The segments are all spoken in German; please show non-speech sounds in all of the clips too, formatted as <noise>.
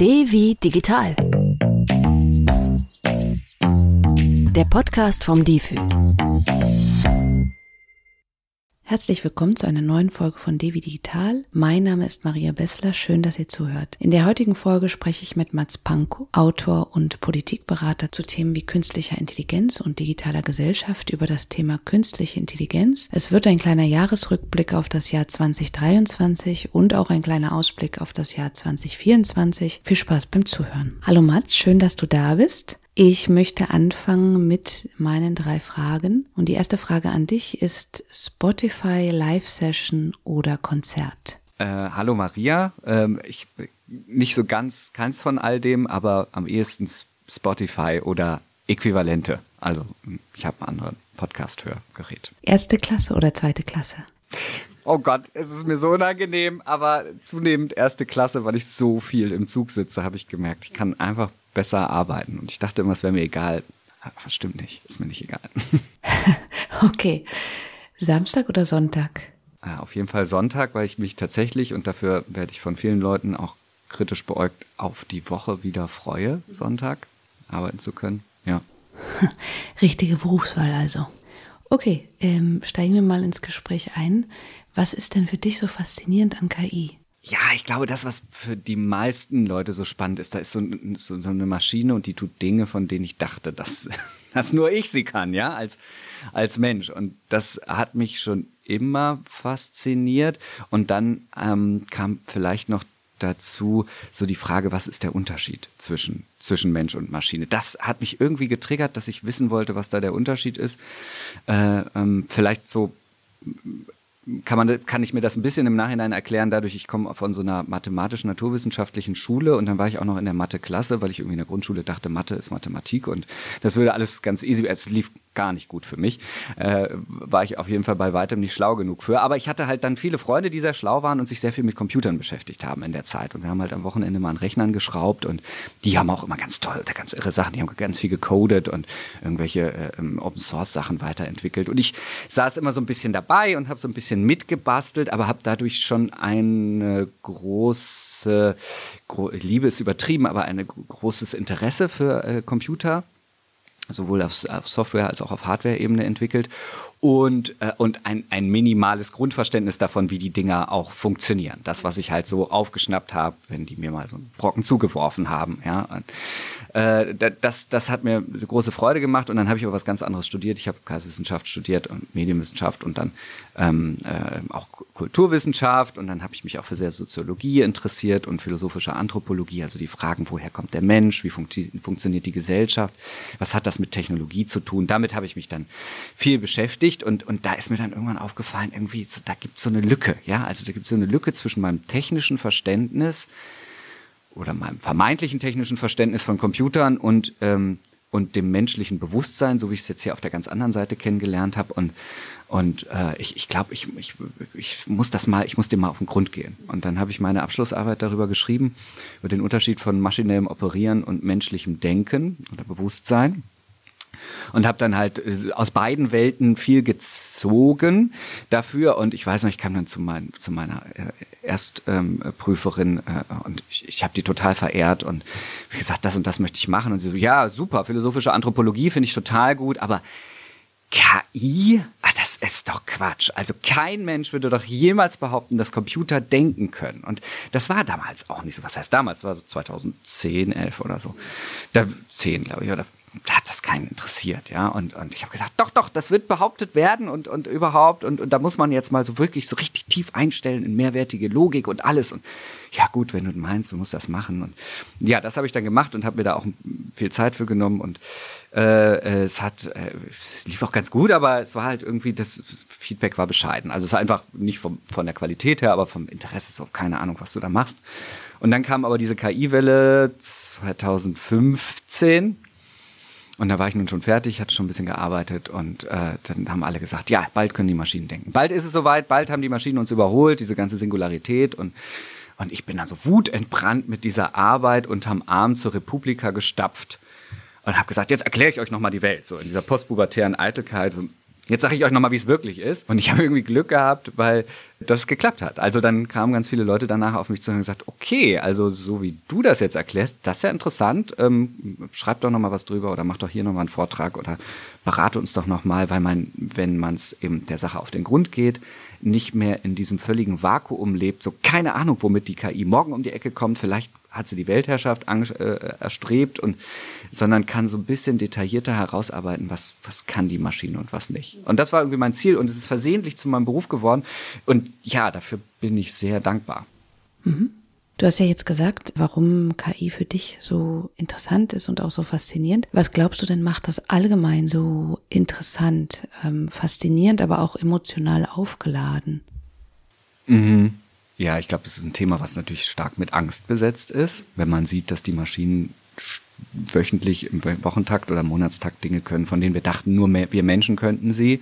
D wie digital. Der Podcast vom DIFÜ. Herzlich willkommen zu einer neuen Folge von Devi Digital. Mein Name ist Maria Bessler. Schön, dass ihr zuhört. In der heutigen Folge spreche ich mit Mats Pankow, Autor und Politikberater zu Themen wie künstlicher Intelligenz und digitaler Gesellschaft über das Thema künstliche Intelligenz. Es wird ein kleiner Jahresrückblick auf das Jahr 2023 und auch ein kleiner Ausblick auf das Jahr 2024. Viel Spaß beim Zuhören. Hallo Mats, schön, dass du da bist. Ich möchte anfangen mit meinen drei Fragen. Und die erste Frage an dich ist Spotify Live-Session oder Konzert? Äh, hallo Maria. Ähm, ich nicht so ganz keins von all dem, aber am ehesten Spotify oder Äquivalente. Also ich habe einen anderen Podcast-Hörgerät. Erste Klasse oder zweite Klasse? Oh Gott, es ist mir so unangenehm, aber zunehmend erste Klasse, weil ich so viel im Zug sitze, habe ich gemerkt. Ich kann einfach besser arbeiten. Und ich dachte immer, es wäre mir egal. Aber stimmt nicht, ist mir nicht egal. <laughs> okay. Samstag oder Sonntag? Ja, auf jeden Fall Sonntag, weil ich mich tatsächlich, und dafür werde ich von vielen Leuten auch kritisch beäugt, auf die Woche wieder freue, Sonntag arbeiten zu können. Ja. <laughs> Richtige Berufswahl also. Okay, ähm, steigen wir mal ins Gespräch ein. Was ist denn für dich so faszinierend an KI? Ja, ich glaube, das, was für die meisten Leute so spannend ist, da ist so, so, so eine Maschine und die tut Dinge, von denen ich dachte, dass, <laughs> dass nur ich sie kann, ja, als, als Mensch. Und das hat mich schon immer fasziniert. Und dann ähm, kam vielleicht noch dazu so die Frage, was ist der Unterschied zwischen, zwischen Mensch und Maschine? Das hat mich irgendwie getriggert, dass ich wissen wollte, was da der Unterschied ist. Äh, ähm, vielleicht so kann, man, kann ich mir das ein bisschen im Nachhinein erklären, dadurch, ich komme von so einer mathematisch-naturwissenschaftlichen Schule und dann war ich auch noch in der Mathe-Klasse, weil ich irgendwie in der Grundschule dachte, Mathe ist Mathematik und das würde alles ganz easy, es lief gar nicht gut für mich. Äh, war ich auf jeden Fall bei weitem nicht schlau genug für. Aber ich hatte halt dann viele Freunde, die sehr schlau waren und sich sehr viel mit Computern beschäftigt haben in der Zeit. Und wir haben halt am Wochenende mal an Rechnern geschraubt und die haben auch immer ganz toll, ganz irre Sachen, die haben ganz viel gecodet und irgendwelche äh, Open Source Sachen weiterentwickelt. Und ich saß immer so ein bisschen dabei und habe so ein bisschen mitgebastelt, aber habe dadurch schon eine große, gro Liebe ist übertrieben, aber ein großes Interesse für äh, Computer sowohl auf, auf Software als auch auf Hardware-Ebene entwickelt und, äh, und ein, ein minimales Grundverständnis davon, wie die Dinger auch funktionieren. Das, was ich halt so aufgeschnappt habe, wenn die mir mal so einen Brocken zugeworfen haben. Ja. Und, äh, das, das hat mir große Freude gemacht und dann habe ich aber was ganz anderes studiert. Ich habe Geisteswissenschaft studiert und Medienwissenschaft und dann ähm, äh, auch Kulturwissenschaft und dann habe ich mich auch für sehr Soziologie interessiert und philosophische Anthropologie, also die Fragen, woher kommt der Mensch, wie funktio funktioniert die Gesellschaft, was hat das mit Technologie zu tun. Damit habe ich mich dann viel beschäftigt beschäftigt und, und da ist mir dann irgendwann aufgefallen, irgendwie, so, da gibt es so eine Lücke, ja, also da gibt es so eine Lücke zwischen meinem technischen Verständnis oder meinem vermeintlichen technischen Verständnis von Computern und, ähm, und dem menschlichen Bewusstsein, so wie ich es jetzt hier auf der ganz anderen Seite kennengelernt habe. Und und äh, ich, ich glaube, ich, ich, ich muss das mal, ich muss dem mal auf den Grund gehen. Und dann habe ich meine Abschlussarbeit darüber geschrieben, über den Unterschied von maschinellem Operieren und menschlichem Denken oder Bewusstsein. Und habe dann halt äh, aus beiden Welten viel gezogen dafür. Und ich weiß noch, ich kam dann zu, mein, zu meiner äh, Erstprüferin äh, und ich, ich habe die total verehrt und wie gesagt, das und das möchte ich machen und sie so, ja, super, philosophische Anthropologie finde ich total gut, aber KI? Ah, das ist doch Quatsch. Also kein Mensch würde doch jemals behaupten, dass Computer denken können. Und das war damals auch nicht so. Was heißt damals? War so 2010, 11 oder so. Da 10, glaube ich, oder da hat das keinen interessiert, ja. Und, und ich habe gesagt, doch, doch, das wird behauptet werden und, und überhaupt. Und, und da muss man jetzt mal so wirklich so richtig tief einstellen in mehrwertige Logik und alles. Und ja, gut, wenn du meinst, du musst das machen. Und ja, das habe ich dann gemacht und habe mir da auch viel Zeit für genommen. Und äh, es hat, äh, es lief auch ganz gut, aber es war halt irgendwie, das Feedback war bescheiden. Also es war einfach nicht vom, von der Qualität her, aber vom Interesse so, keine Ahnung, was du da machst. Und dann kam aber diese KI-Welle 2015 und da war ich nun schon fertig, hatte schon ein bisschen gearbeitet und äh, dann haben alle gesagt, ja, bald können die Maschinen denken. Bald ist es soweit, bald haben die Maschinen uns überholt, diese ganze Singularität und und ich bin dann so wutentbrannt mit dieser Arbeit unterm Arm zur Republika gestapft und habe gesagt, jetzt erkläre ich euch nochmal die Welt. So in dieser postpubertären Eitelkeit, so Jetzt sage ich euch nochmal, wie es wirklich ist. Und ich habe irgendwie Glück gehabt, weil das geklappt hat. Also dann kamen ganz viele Leute danach auf mich zu und gesagt, okay, also so wie du das jetzt erklärst, das ist ja interessant. Ähm, schreib doch nochmal was drüber oder mach doch hier nochmal einen Vortrag oder berate uns doch nochmal, weil man, wenn man es eben der Sache auf den Grund geht, nicht mehr in diesem völligen Vakuum lebt, so keine Ahnung, womit die KI morgen um die Ecke kommt, vielleicht hat sie die Weltherrschaft äh, erstrebt und sondern kann so ein bisschen detaillierter herausarbeiten, was was kann die Maschine und was nicht. Und das war irgendwie mein Ziel und es ist versehentlich zu meinem Beruf geworden und ja, dafür bin ich sehr dankbar. Mhm. Du hast ja jetzt gesagt, warum KI für dich so interessant ist und auch so faszinierend. Was glaubst du denn macht das allgemein so interessant, ähm, faszinierend, aber auch emotional aufgeladen? Mhm. Ja, ich glaube, das ist ein Thema, was natürlich stark mit Angst besetzt ist, wenn man sieht, dass die Maschinen wöchentlich im Wochentakt oder Monatstakt Dinge können, von denen wir dachten, nur wir Menschen könnten sie,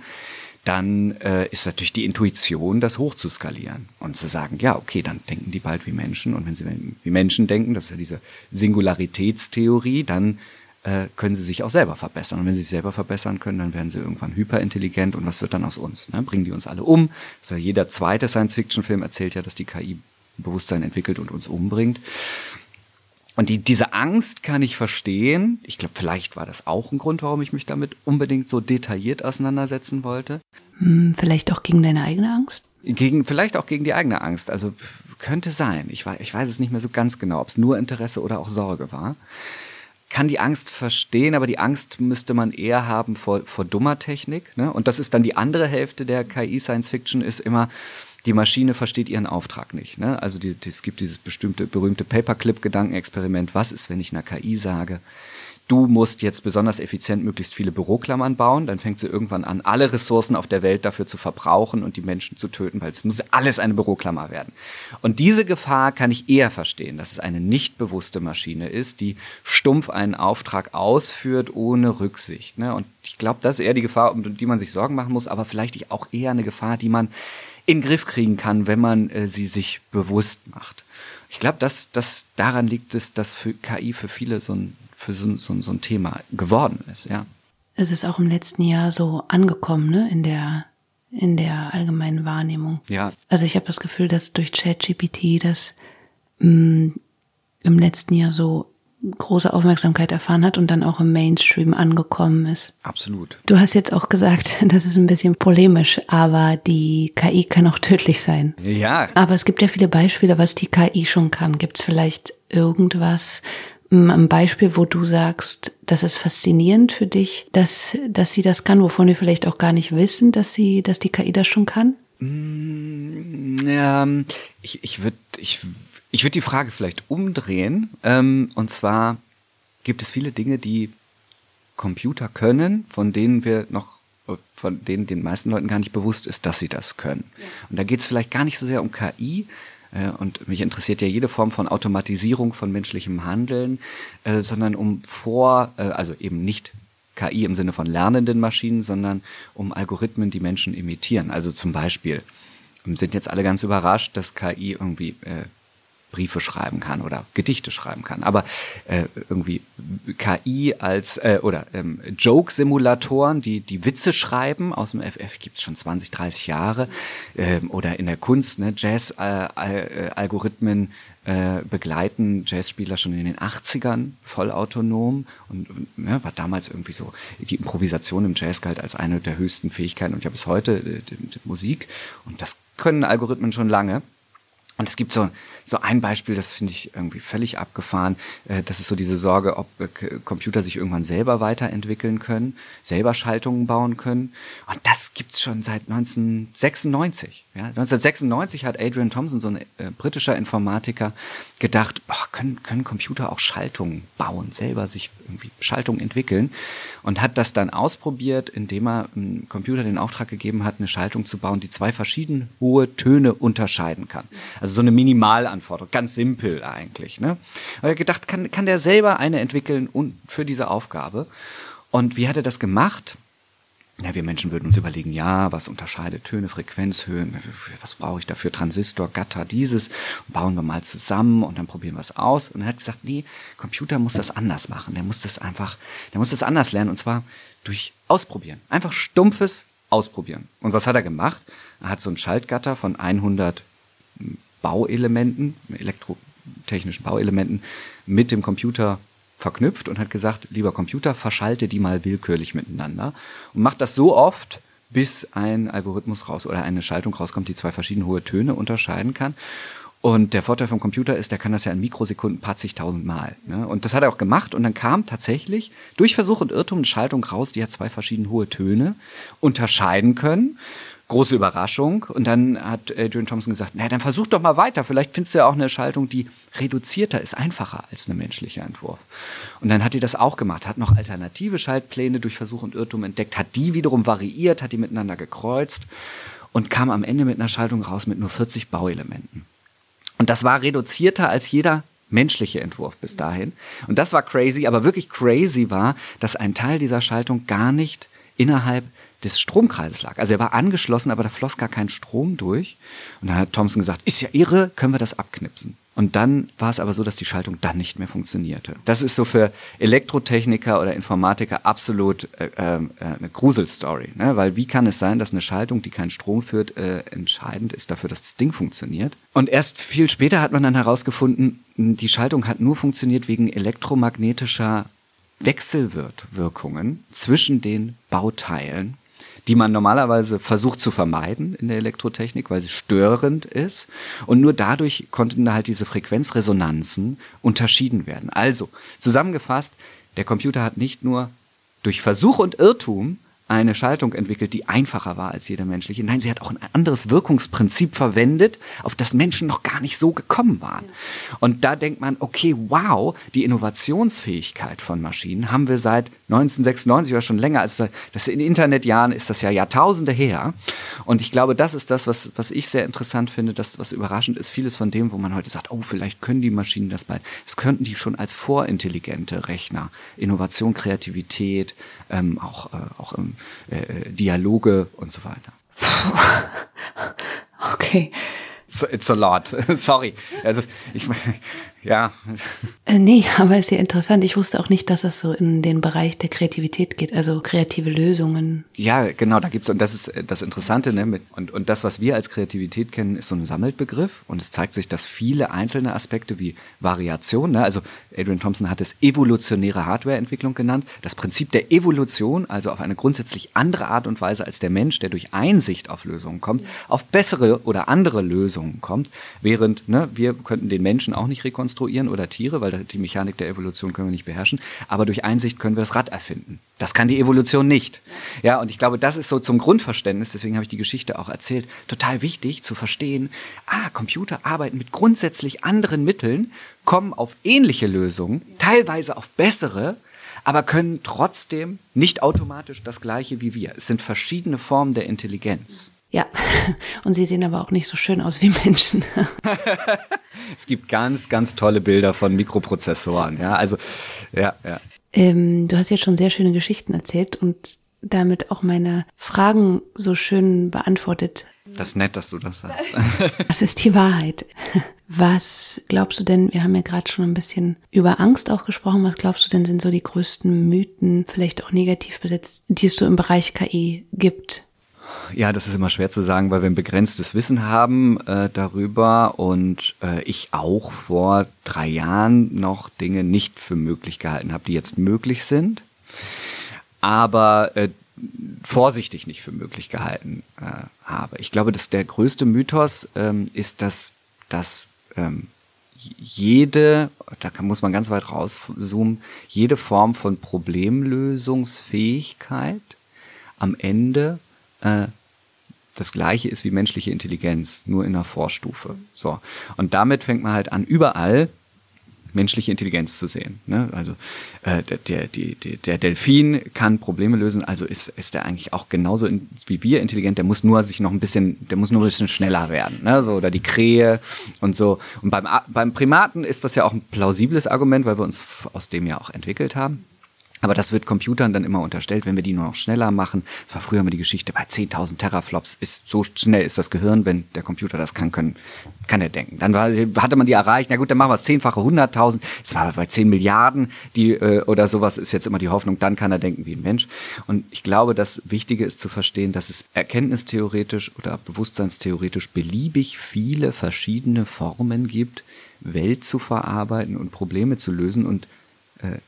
dann äh, ist natürlich die Intuition, das hochzuskalieren und zu sagen, ja, okay, dann denken die bald wie Menschen und wenn sie wie Menschen denken, das ist ja diese Singularitätstheorie, dann äh, können sie sich auch selber verbessern. Und wenn sie sich selber verbessern können, dann werden sie irgendwann hyperintelligent und was wird dann aus uns? Ne? Bringen die uns alle um? Also jeder zweite Science-Fiction-Film erzählt ja, dass die KI Bewusstsein entwickelt und uns umbringt. Und die, diese Angst kann ich verstehen. Ich glaube, vielleicht war das auch ein Grund, warum ich mich damit unbedingt so detailliert auseinandersetzen wollte. Hm, vielleicht auch gegen deine eigene Angst? Gegen, vielleicht auch gegen die eigene Angst. Also könnte sein. Ich, ich weiß es nicht mehr so ganz genau, ob es nur Interesse oder auch Sorge war kann die Angst verstehen, aber die Angst müsste man eher haben vor, vor dummer Technik. Ne? Und das ist dann die andere Hälfte der KI-Science-Fiction, ist immer, die Maschine versteht ihren Auftrag nicht. Ne? Also die, die, es gibt dieses bestimmte berühmte Paperclip-Gedankenexperiment. Was ist, wenn ich einer KI sage, du musst jetzt besonders effizient möglichst viele Büroklammern bauen, dann fängt sie irgendwann an, alle Ressourcen auf der Welt dafür zu verbrauchen und die Menschen zu töten, weil es muss alles eine Büroklammer werden. Und diese Gefahr kann ich eher verstehen, dass es eine nicht bewusste Maschine ist, die stumpf einen Auftrag ausführt ohne Rücksicht. Ne? Und ich glaube, das ist eher die Gefahr, um die man sich Sorgen machen muss, aber vielleicht auch eher eine Gefahr, die man in den Griff kriegen kann, wenn man äh, sie sich bewusst macht. Ich glaube, dass, dass daran liegt es, dass für KI für viele so ein für so, so, so ein Thema geworden ist, ja. Es ist auch im letzten Jahr so angekommen, ne, in der in der allgemeinen Wahrnehmung. Ja. Also ich habe das Gefühl, dass durch ChatGPT das mh, mm, im letzten Jahr so große Aufmerksamkeit erfahren hat und dann auch im Mainstream angekommen ist. Absolut. Du hast jetzt auch gesagt, <laughs> das ist ein bisschen polemisch, aber die KI kann auch tödlich sein. Ja. Aber es gibt ja viele Beispiele, was die KI schon kann. Gibt es vielleicht irgendwas, ein Beispiel, wo du sagst, das ist faszinierend für dich, dass, dass sie das kann, wovon wir vielleicht auch gar nicht wissen, dass sie, dass die KI das schon kann? Mm, ja, ich, ich würde ich, ich würd die Frage vielleicht umdrehen. Ähm, und zwar gibt es viele Dinge, die Computer können, von denen wir noch von denen den meisten Leuten gar nicht bewusst ist, dass sie das können. Ja. Und da geht es vielleicht gar nicht so sehr um KI, äh, und mich interessiert ja jede Form von Automatisierung von menschlichem Handeln, äh, sondern um vor, äh, also eben nicht KI im Sinne von lernenden Maschinen, sondern um Algorithmen, die Menschen imitieren. Also zum Beispiel sind jetzt alle ganz überrascht, dass KI irgendwie Briefe schreiben kann oder Gedichte schreiben kann. Aber äh, irgendwie KI als äh, oder ähm, Joke-Simulatoren, die die Witze schreiben aus dem FF gibt es schon 20, 30 Jahre ähm, oder in der Kunst, ne, Jazz-Algorithmen äh, äh, begleiten Jazzspieler schon in den 80ern vollautonom und, und ne, war damals irgendwie so die Improvisation im Jazz galt als eine der höchsten Fähigkeiten und ja bis heute äh, die, die Musik und das können Algorithmen schon lange. Und es gibt so, so ein Beispiel, das finde ich irgendwie völlig abgefahren. Äh, das ist so diese Sorge, ob äh, Computer sich irgendwann selber weiterentwickeln können, selber Schaltungen bauen können. Und das gibt's schon seit 1996. Ja, 1996 hat Adrian Thompson, so ein äh, britischer Informatiker, gedacht, oh, können, können Computer auch Schaltungen bauen, selber sich irgendwie Schaltungen entwickeln. Und hat das dann ausprobiert, indem er einem Computer den Auftrag gegeben hat, eine Schaltung zu bauen, die zwei verschieden hohe Töne unterscheiden kann. Also so eine Minimalanforderung, ganz simpel eigentlich. Ne? Aber er gedacht, kann, kann der selber eine entwickeln und für diese Aufgabe. Und wie hat er das gemacht? Ja, wir Menschen würden uns überlegen, ja, was unterscheidet Töne, Frequenzhöhen, was brauche ich dafür, Transistor, Gatter, dieses, bauen wir mal zusammen und dann probieren wir es aus. Und er hat gesagt, nee, Computer muss das anders machen. Der muss das einfach, der muss das anders lernen und zwar durch Ausprobieren. Einfach stumpfes ausprobieren. Und was hat er gemacht? Er hat so ein Schaltgatter von 100 Bauelementen, elektrotechnischen Bauelementen mit dem Computer verknüpft und hat gesagt, lieber Computer, verschalte die mal willkürlich miteinander und macht das so oft, bis ein Algorithmus raus oder eine Schaltung rauskommt, die zwei verschiedene hohe Töne unterscheiden kann. Und der Vorteil vom Computer ist, der kann das ja in Mikrosekunden paar zigtausend Mal. Ne? Und das hat er auch gemacht und dann kam tatsächlich durch Versuch und Irrtum eine Schaltung raus, die hat zwei verschiedene hohe Töne unterscheiden können große Überraschung. Und dann hat Adrian Thompson gesagt, na, dann versuch doch mal weiter. Vielleicht findest du ja auch eine Schaltung, die reduzierter ist, einfacher als ein menschlicher Entwurf. Und dann hat die das auch gemacht, hat noch alternative Schaltpläne durch Versuch und Irrtum entdeckt, hat die wiederum variiert, hat die miteinander gekreuzt und kam am Ende mit einer Schaltung raus mit nur 40 Bauelementen. Und das war reduzierter als jeder menschliche Entwurf bis dahin. Und das war crazy, aber wirklich crazy war, dass ein Teil dieser Schaltung gar nicht innerhalb des Stromkreises lag. Also er war angeschlossen, aber da floss gar kein Strom durch. Und dann hat Thompson gesagt, ist ja irre, können wir das abknipsen. Und dann war es aber so, dass die Schaltung dann nicht mehr funktionierte. Das ist so für Elektrotechniker oder Informatiker absolut äh, äh, eine Gruselstory. Ne? Weil wie kann es sein, dass eine Schaltung, die keinen Strom führt, äh, entscheidend ist dafür, dass das Ding funktioniert? Und erst viel später hat man dann herausgefunden, die Schaltung hat nur funktioniert wegen elektromagnetischer Wechselwirkungen zwischen den Bauteilen die man normalerweise versucht zu vermeiden in der Elektrotechnik, weil sie störend ist. Und nur dadurch konnten halt diese Frequenzresonanzen unterschieden werden. Also, zusammengefasst, der Computer hat nicht nur durch Versuch und Irrtum eine Schaltung entwickelt, die einfacher war als jede menschliche. Nein, sie hat auch ein anderes Wirkungsprinzip verwendet, auf das Menschen noch gar nicht so gekommen waren. Und da denkt man, okay, wow, die Innovationsfähigkeit von Maschinen haben wir seit 1996 oder schon länger. Also das in Internetjahren ist das ja Jahrtausende her. Und ich glaube, das ist das, was, was ich sehr interessant finde, das, was überraschend ist. Vieles von dem, wo man heute sagt, oh, vielleicht können die Maschinen das bald. Das könnten die schon als vorintelligente Rechner. Innovation, Kreativität, ähm, auch, äh, auch ähm, äh, Dialoge und so weiter. <laughs> Okay. It's a lot. <laughs> Sorry. Also ich <laughs> ja. Äh, nee, aber ist ja interessant. Ich wusste auch nicht, dass das so in den Bereich der Kreativität geht, also kreative Lösungen. Ja, genau, da gibt's und das ist äh, das Interessante, ne? Mit, und, und das, was wir als Kreativität kennen, ist so ein Sammelbegriff und es zeigt sich, dass viele einzelne Aspekte wie Variation, ne? also Adrian Thompson hat es evolutionäre Hardwareentwicklung genannt, das Prinzip der Evolution, also auf eine grundsätzlich andere Art und Weise als der Mensch, der durch Einsicht auf Lösungen kommt, auf bessere oder andere Lösungen kommt, während ne, wir könnten den Menschen auch nicht rekonstruieren konstruieren oder Tiere, weil die Mechanik der Evolution können wir nicht beherrschen. Aber durch Einsicht können wir das Rad erfinden. Das kann die Evolution nicht. Ja, und ich glaube, das ist so zum Grundverständnis, deswegen habe ich die Geschichte auch erzählt, total wichtig zu verstehen, ah, Computer arbeiten mit grundsätzlich anderen Mitteln, kommen auf ähnliche Lösungen, teilweise auf bessere, aber können trotzdem nicht automatisch das Gleiche wie wir. Es sind verschiedene Formen der Intelligenz. Ja, <laughs> und sie sehen aber auch nicht so schön aus wie Menschen. <laughs> es gibt ganz, ganz tolle Bilder von Mikroprozessoren. Ja, also, ja, ja. Ähm, du hast jetzt schon sehr schöne Geschichten erzählt und damit auch meine Fragen so schön beantwortet. Das ist nett, dass du das sagst. <laughs> Was ist die Wahrheit? Was glaubst du denn, wir haben ja gerade schon ein bisschen über Angst auch gesprochen, was glaubst du denn sind so die größten Mythen, vielleicht auch negativ besetzt, die es so im Bereich KI gibt? Ja, das ist immer schwer zu sagen, weil wir ein begrenztes Wissen haben äh, darüber und äh, ich auch vor drei Jahren noch Dinge nicht für möglich gehalten habe, die jetzt möglich sind, aber äh, vorsichtig nicht für möglich gehalten äh, habe. Ich glaube, dass der größte Mythos ähm, ist, dass, dass ähm, jede, da kann, muss man ganz weit rauszoomen, jede Form von Problemlösungsfähigkeit am Ende äh, das gleiche ist wie menschliche Intelligenz, nur in einer Vorstufe. So. Und damit fängt man halt an, überall menschliche Intelligenz zu sehen. Ne? Also äh, der, der, die, der Delfin kann Probleme lösen, also ist, ist er eigentlich auch genauso in, wie wir intelligent, der muss nur sich noch ein bisschen, der muss nur ein bisschen schneller werden. Ne? So, oder die Krähe und so. Und beim, beim Primaten ist das ja auch ein plausibles Argument, weil wir uns aus dem ja auch entwickelt haben. Aber das wird Computern dann immer unterstellt, wenn wir die nur noch schneller machen. Das war früher immer die Geschichte, bei 10.000 Teraflops ist so schnell ist das Gehirn, wenn der Computer das kann, können, kann er denken. Dann war, hatte man die erreicht, na gut, dann machen wir es zehnfache, 100.000. Jetzt war bei 10 Milliarden die, äh, oder sowas ist jetzt immer die Hoffnung, dann kann er denken wie ein Mensch. Und ich glaube, das Wichtige ist zu verstehen, dass es erkenntnistheoretisch oder bewusstseinstheoretisch beliebig viele verschiedene Formen gibt, Welt zu verarbeiten und Probleme zu lösen und äh,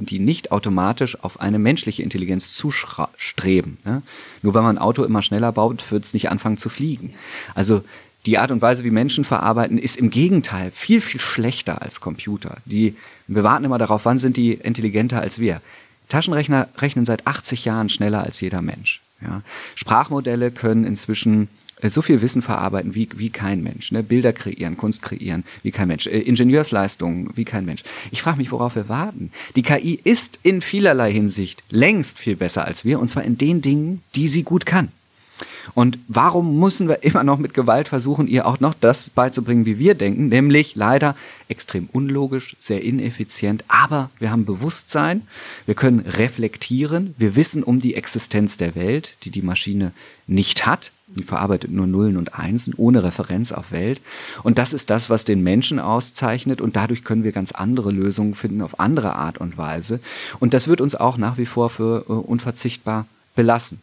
die nicht automatisch auf eine menschliche Intelligenz zustreben. Ne? Nur weil man ein Auto immer schneller baut, wird es nicht anfangen zu fliegen. Also die Art und Weise, wie Menschen verarbeiten, ist im Gegenteil viel, viel schlechter als Computer. Die, wir warten immer darauf, wann sind die intelligenter als wir. Taschenrechner rechnen seit 80 Jahren schneller als jeder Mensch. Ja. Sprachmodelle können inzwischen so viel Wissen verarbeiten wie, wie kein Mensch. Ne? Bilder kreieren, Kunst kreieren, wie kein Mensch. Äh, Ingenieursleistungen, wie kein Mensch. Ich frage mich, worauf wir warten. Die KI ist in vielerlei Hinsicht längst viel besser als wir, und zwar in den Dingen, die sie gut kann. Und warum müssen wir <laughs> immer noch mit Gewalt versuchen, ihr auch noch das beizubringen, wie wir denken, nämlich leider extrem unlogisch, sehr ineffizient, aber wir haben Bewusstsein, wir können reflektieren, wir wissen um die Existenz der Welt, die die Maschine nicht hat, die verarbeitet nur Nullen und Einsen ohne Referenz auf Welt. Und das ist das, was den Menschen auszeichnet. Und dadurch können wir ganz andere Lösungen finden auf andere Art und Weise. Und das wird uns auch nach wie vor für äh, unverzichtbar belassen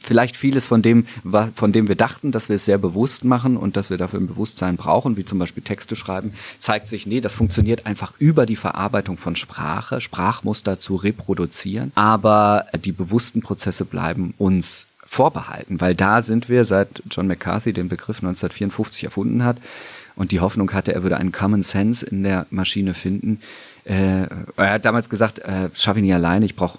vielleicht vieles von dem, von dem wir dachten, dass wir es sehr bewusst machen und dass wir dafür ein Bewusstsein brauchen, wie zum Beispiel Texte schreiben, zeigt sich, nee, das funktioniert einfach über die Verarbeitung von Sprache, Sprachmuster zu reproduzieren. Aber die bewussten Prozesse bleiben uns vorbehalten, weil da sind wir, seit John McCarthy den Begriff 1954 erfunden hat und die Hoffnung hatte, er würde einen Common Sense in der Maschine finden. Äh, er hat damals gesagt, äh, schaffe ich nicht alleine, ich brauche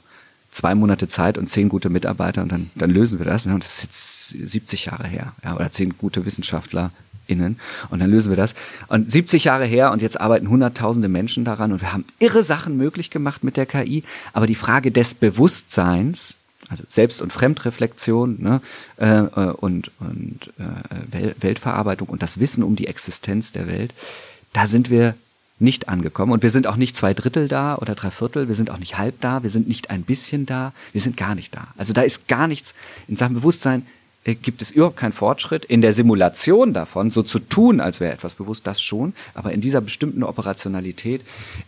zwei Monate Zeit und zehn gute Mitarbeiter und dann, dann lösen wir das. Und das ist jetzt 70 Jahre her, ja, oder zehn gute Wissenschaftler innen und dann lösen wir das. Und 70 Jahre her und jetzt arbeiten hunderttausende Menschen daran und wir haben irre Sachen möglich gemacht mit der KI, aber die Frage des Bewusstseins also Selbst- und Fremdreflexion ne, äh, äh, und, und äh, Weltverarbeitung und das Wissen um die Existenz der Welt, da sind wir nicht angekommen. Und wir sind auch nicht zwei Drittel da oder drei Viertel, wir sind auch nicht halb da, wir sind nicht ein bisschen da, wir sind gar nicht da. Also da ist gar nichts in Sachen Bewusstsein gibt es überhaupt keinen Fortschritt. In der Simulation davon, so zu tun, als wäre etwas bewusst, das schon. Aber in dieser bestimmten Operationalität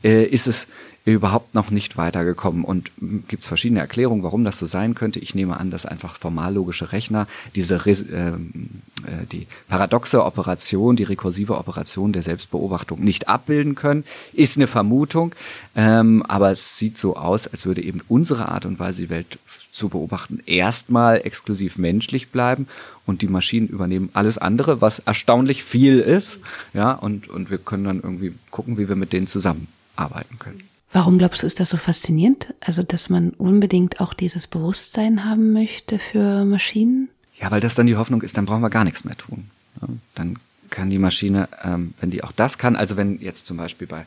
äh, ist es überhaupt noch nicht weitergekommen. Und hm, gibt es verschiedene Erklärungen, warum das so sein könnte. Ich nehme an, dass einfach formallogische Rechner diese äh, äh, die paradoxe Operation, die rekursive Operation der Selbstbeobachtung nicht abbilden können. Ist eine Vermutung, ähm, aber es sieht so aus, als würde eben unsere Art und Weise, die Welt zu beobachten, erstmal exklusiv menschlich bleiben und die Maschinen übernehmen alles andere, was erstaunlich viel ist. Ja, und, und wir können dann irgendwie gucken, wie wir mit denen zusammenarbeiten können. Warum glaubst du, ist das so faszinierend? Also, dass man unbedingt auch dieses Bewusstsein haben möchte für Maschinen? Ja, weil das dann die Hoffnung ist, dann brauchen wir gar nichts mehr tun. Dann kann die Maschine, ähm, wenn die auch das kann, also wenn jetzt zum Beispiel bei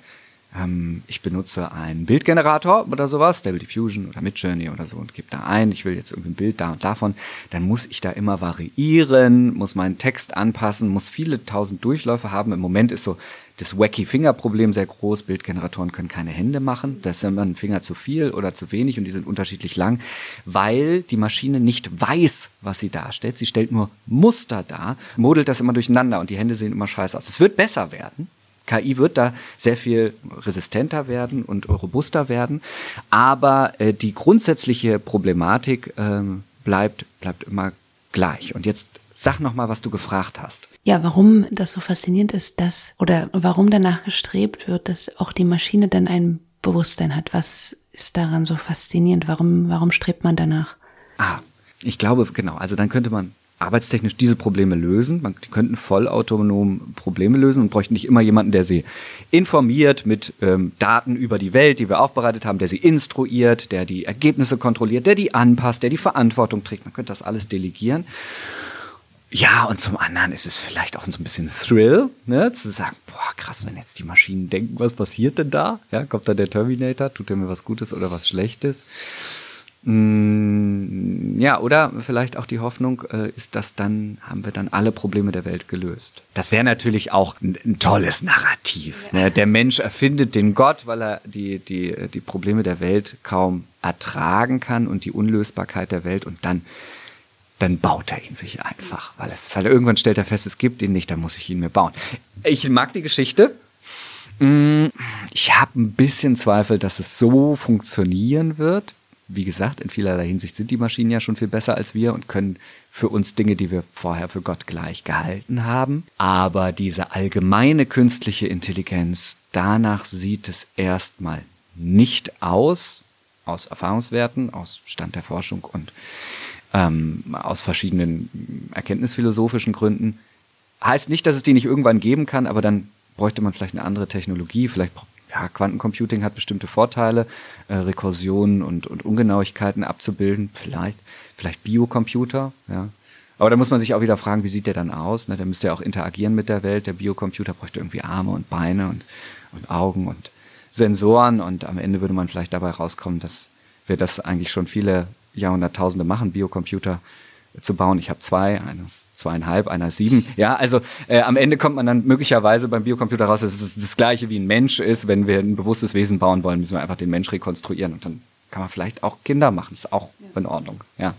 ähm, ich benutze einen Bildgenerator oder sowas, Stable Diffusion oder Midjourney oder so und gebe da ein, ich will jetzt irgendwie ein Bild da und davon, dann muss ich da immer variieren, muss meinen Text anpassen, muss viele tausend Durchläufe haben. Im Moment ist so das wacky Finger-Problem sehr groß. Bildgeneratoren können keine Hände machen. Da ist immer ein Finger zu viel oder zu wenig und die sind unterschiedlich lang, weil die Maschine nicht weiß, was sie darstellt. Sie stellt nur Muster dar, modelt das immer durcheinander und die Hände sehen immer scheiße aus. Es wird besser werden. KI wird da sehr viel resistenter werden und robuster werden, aber äh, die grundsätzliche Problematik äh, bleibt, bleibt immer gleich. Und jetzt sag noch mal, was du gefragt hast. Ja, warum das so faszinierend ist, dass oder warum danach gestrebt wird, dass auch die Maschine dann ein Bewusstsein hat. Was ist daran so faszinierend? Warum, warum strebt man danach? Ah, ich glaube, genau. Also dann könnte man arbeitstechnisch diese Probleme lösen. Man, die könnten vollautonom Probleme lösen und bräuchten nicht immer jemanden, der sie informiert mit ähm, Daten über die Welt, die wir aufbereitet haben, der sie instruiert, der die Ergebnisse kontrolliert, der die anpasst, der die Verantwortung trägt. Man könnte das alles delegieren. Ja, und zum anderen ist es vielleicht auch so ein bisschen Thrill, ne, zu sagen, boah, krass, wenn jetzt die Maschinen denken, was passiert denn da? Ja, kommt da der Terminator, tut er mir was Gutes oder was Schlechtes? Mm, ja, oder vielleicht auch die Hoffnung äh, ist, dass dann haben wir dann alle Probleme der Welt gelöst. Das wäre natürlich auch ein, ein, tolles Narrativ. Ja. Ne? Der Mensch erfindet den Gott, weil er die, die, die Probleme der Welt kaum ertragen kann und die Unlösbarkeit der Welt und dann dann baut er ihn sich einfach, weil es, weil irgendwann stellt er fest, es gibt ihn nicht, dann muss ich ihn mir bauen. Ich mag die Geschichte. Mm, ich habe ein bisschen Zweifel, dass es so funktionieren wird, wie gesagt, in vielerlei Hinsicht sind die Maschinen ja schon viel besser als wir und können für uns Dinge, die wir vorher für Gott gleich gehalten haben. Aber diese allgemeine künstliche Intelligenz, danach sieht es erstmal nicht aus, aus Erfahrungswerten, aus Stand der Forschung und ähm, aus verschiedenen erkenntnisphilosophischen Gründen. Heißt nicht, dass es die nicht irgendwann geben kann, aber dann bräuchte man vielleicht eine andere Technologie, vielleicht ja, Quantencomputing hat bestimmte Vorteile, äh, Rekursionen und, und Ungenauigkeiten abzubilden, vielleicht, vielleicht Biocomputer, ja. Aber da muss man sich auch wieder fragen, wie sieht der dann aus? Ne? Der müsste ja auch interagieren mit der Welt. Der Biocomputer bräuchte irgendwie Arme und Beine und, und Augen und Sensoren und am Ende würde man vielleicht dabei rauskommen, dass wir das eigentlich schon viele Jahrhunderttausende machen, Biocomputer zu bauen. Ich habe zwei, eines zweieinhalb, einer sieben. Ja, also äh, am Ende kommt man dann möglicherweise beim Biocomputer raus, dass es das gleiche wie ein Mensch ist. Wenn wir ein bewusstes Wesen bauen wollen, müssen wir einfach den Mensch rekonstruieren und dann kann man vielleicht auch Kinder machen. Ist auch ja. in Ordnung. Ja.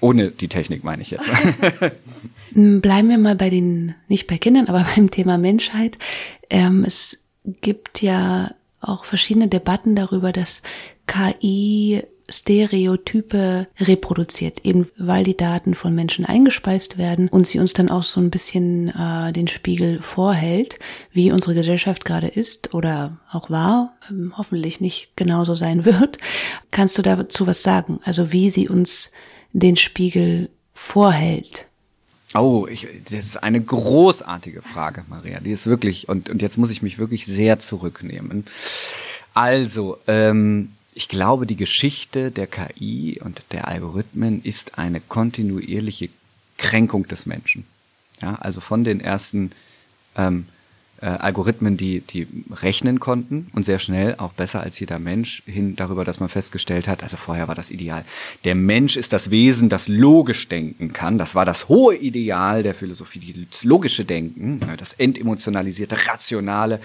Ohne die Technik meine ich jetzt. <laughs> Bleiben wir mal bei den, nicht bei Kindern, aber <laughs> beim Thema Menschheit. Ähm, es gibt ja auch verschiedene Debatten darüber, dass KI Stereotype reproduziert, eben weil die Daten von Menschen eingespeist werden und sie uns dann auch so ein bisschen äh, den Spiegel vorhält, wie unsere Gesellschaft gerade ist oder auch war, ähm, hoffentlich nicht genauso sein <laughs> wird. Kannst du dazu was sagen? Also wie sie uns den Spiegel vorhält? Oh, ich, das ist eine großartige Frage, Maria. Die ist wirklich, und, und jetzt muss ich mich wirklich sehr zurücknehmen. Also, ähm, ich glaube, die Geschichte der KI und der Algorithmen ist eine kontinuierliche Kränkung des Menschen. Ja, also von den ersten ähm, äh, Algorithmen, die, die rechnen konnten und sehr schnell, auch besser als jeder Mensch, hin darüber, dass man festgestellt hat, also vorher war das Ideal. Der Mensch ist das Wesen, das logisch denken kann. Das war das hohe Ideal der Philosophie, das logische Denken, ne, das entemotionalisierte, rationale.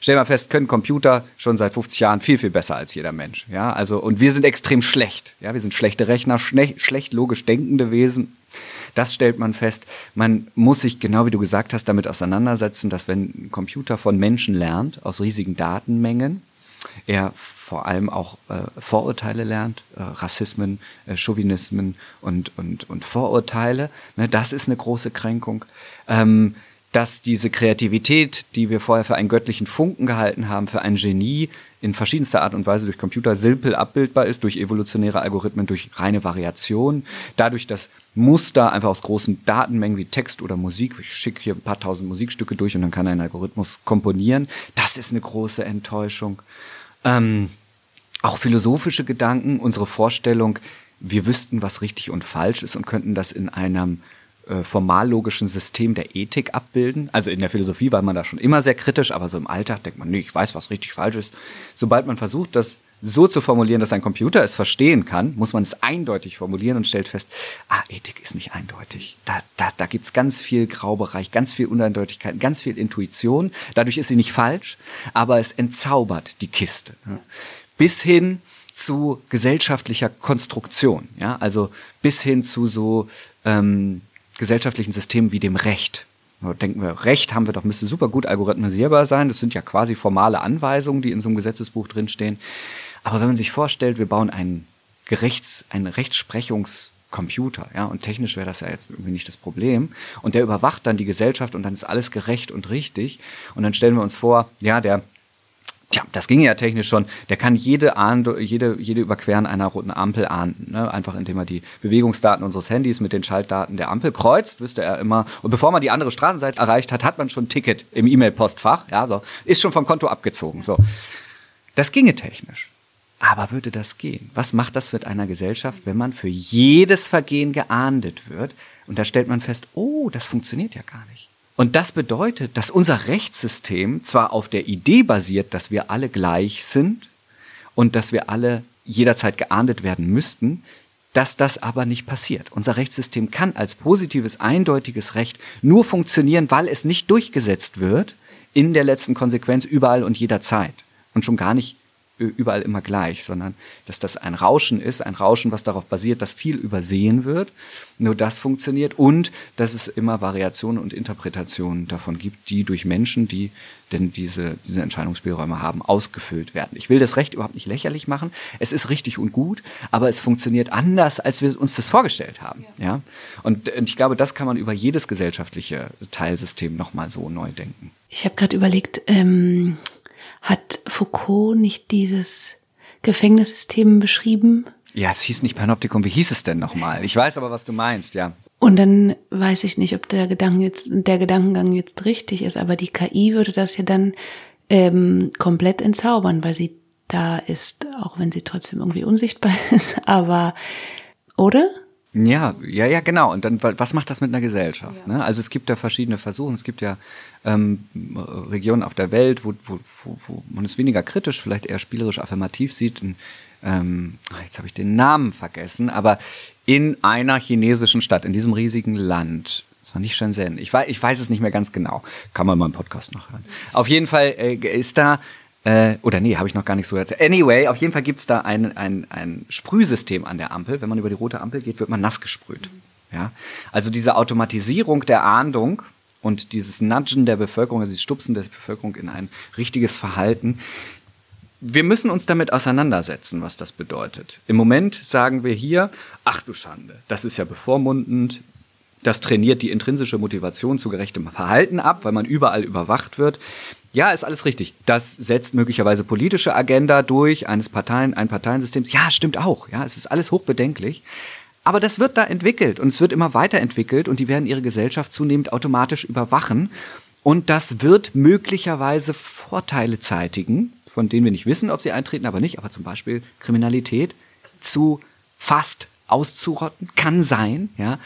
Stell mal fest, können Computer schon seit 50 Jahren viel, viel besser als jeder Mensch. Ja, also, und wir sind extrem schlecht. Ja, wir sind schlechte Rechner, schlecht logisch denkende Wesen das stellt man fest. Man muss sich, genau wie du gesagt hast, damit auseinandersetzen, dass wenn ein Computer von Menschen lernt, aus riesigen Datenmengen, er vor allem auch äh, Vorurteile lernt, äh, Rassismen, äh, Chauvinismen und, und, und Vorurteile. Ne, das ist eine große Kränkung. Ähm, dass diese Kreativität, die wir vorher für einen göttlichen Funken gehalten haben, für ein Genie, in verschiedenster Art und Weise durch Computer simpel abbildbar ist, durch evolutionäre Algorithmen, durch reine Variation, dadurch, dass Muster einfach aus großen Datenmengen wie Text oder Musik, ich schicke hier ein paar tausend Musikstücke durch und dann kann ein Algorithmus komponieren, das ist eine große Enttäuschung. Ähm, auch philosophische Gedanken, unsere Vorstellung, wir wüssten, was richtig und falsch ist und könnten das in einem äh, formallogischen System der Ethik abbilden. Also in der Philosophie war man da schon immer sehr kritisch, aber so im Alltag denkt man, nee, ich weiß, was richtig falsch ist. Sobald man versucht, das so zu formulieren, dass ein Computer es verstehen kann, muss man es eindeutig formulieren und stellt fest, ah, Ethik ist nicht eindeutig. Da, da, da gibt es ganz viel Graubereich, ganz viel Uneindeutigkeit, ganz viel Intuition. Dadurch ist sie nicht falsch, aber es entzaubert die Kiste. Bis hin zu gesellschaftlicher Konstruktion, ja, also bis hin zu so ähm, gesellschaftlichen Systemen wie dem Recht. denken wir, Recht haben wir doch, müsste super gut algorithmisierbar sein. Das sind ja quasi formale Anweisungen, die in so einem Gesetzesbuch drinstehen. Aber wenn man sich vorstellt, wir bauen einen Gerechts, einen Rechtsprechungscomputer, ja, und technisch wäre das ja jetzt irgendwie nicht das Problem. Und der überwacht dann die Gesellschaft und dann ist alles gerecht und richtig. Und dann stellen wir uns vor, ja, der Tja, das ging ja technisch schon. Der kann jede, Ahnd jede, jede Überqueren einer roten Ampel ahnden. Ne? Einfach indem er die Bewegungsdaten unseres Handys mit den Schaltdaten der Ampel kreuzt, wüsste er immer. Und bevor man die andere Straßenseite erreicht hat, hat man schon ein Ticket im E-Mail-Postfach. Ja, so. Ist schon vom Konto abgezogen. So. Das ginge technisch. Aber würde das gehen? Was macht das mit einer Gesellschaft, wenn man für jedes Vergehen geahndet wird? Und da stellt man fest, oh, das funktioniert ja gar nicht. Und das bedeutet, dass unser Rechtssystem zwar auf der Idee basiert, dass wir alle gleich sind und dass wir alle jederzeit geahndet werden müssten, dass das aber nicht passiert. Unser Rechtssystem kann als positives, eindeutiges Recht nur funktionieren, weil es nicht durchgesetzt wird in der letzten Konsequenz überall und jederzeit. Und schon gar nicht überall immer gleich, sondern dass das ein Rauschen ist, ein Rauschen, was darauf basiert, dass viel übersehen wird, nur das funktioniert und dass es immer Variationen und Interpretationen davon gibt, die durch Menschen, die denn diese, diese Entscheidungsspielräume haben, ausgefüllt werden. Ich will das Recht überhaupt nicht lächerlich machen. Es ist richtig und gut, aber es funktioniert anders, als wir uns das vorgestellt haben. Ja. ja? Und, und ich glaube, das kann man über jedes gesellschaftliche Teilsystem nochmal so neu denken. Ich habe gerade überlegt, ähm, hat Foucault nicht dieses Gefängnissystem beschrieben? Ja, es hieß nicht Panoptikum. Wie hieß es denn nochmal? Ich weiß aber, was du meinst, ja. Und dann weiß ich nicht, ob der Gedanken jetzt, der Gedankengang jetzt richtig ist, aber die KI würde das ja dann ähm, komplett entzaubern, weil sie da ist, auch wenn sie trotzdem irgendwie unsichtbar <laughs> ist. Aber, oder? Ja, ja, ja, genau. Und dann, was macht das mit einer Gesellschaft? Ja. Ne? Also es gibt ja verschiedene Versuche. Es gibt ja ähm, Regionen auf der Welt, wo, wo, wo, wo man es weniger kritisch, vielleicht eher spielerisch affirmativ sieht. In, ähm, ah, jetzt habe ich den Namen vergessen, aber in einer chinesischen Stadt, in diesem riesigen Land, das war nicht Shenzhen, ich weiß, ich weiß es nicht mehr ganz genau, kann man mal im Podcast noch hören. Auf jeden Fall äh, ist da äh, oder nee, habe ich noch gar nicht so erzählt. Anyway, auf jeden Fall gibt's da ein, ein, ein Sprühsystem an der Ampel. Wenn man über die rote Ampel geht, wird man nass gesprüht. Ja? Also diese Automatisierung der Ahndung und dieses Nudgen der Bevölkerung, also dieses Stupsen der Bevölkerung in ein richtiges Verhalten, wir müssen uns damit auseinandersetzen, was das bedeutet. Im Moment sagen wir hier, ach du Schande, das ist ja bevormundend, das trainiert die intrinsische Motivation zu gerechtem Verhalten ab, weil man überall überwacht wird. Ja, ist alles richtig. Das setzt möglicherweise politische Agenda durch eines Parteien, ein Parteiensystems. Ja, stimmt auch. Ja, es ist alles hochbedenklich. Aber das wird da entwickelt und es wird immer weiterentwickelt und die werden ihre Gesellschaft zunehmend automatisch überwachen. Und das wird möglicherweise Vorteile zeitigen, von denen wir nicht wissen, ob sie eintreten, aber nicht. Aber zum Beispiel Kriminalität zu fast auszurotten, kann sein, ja.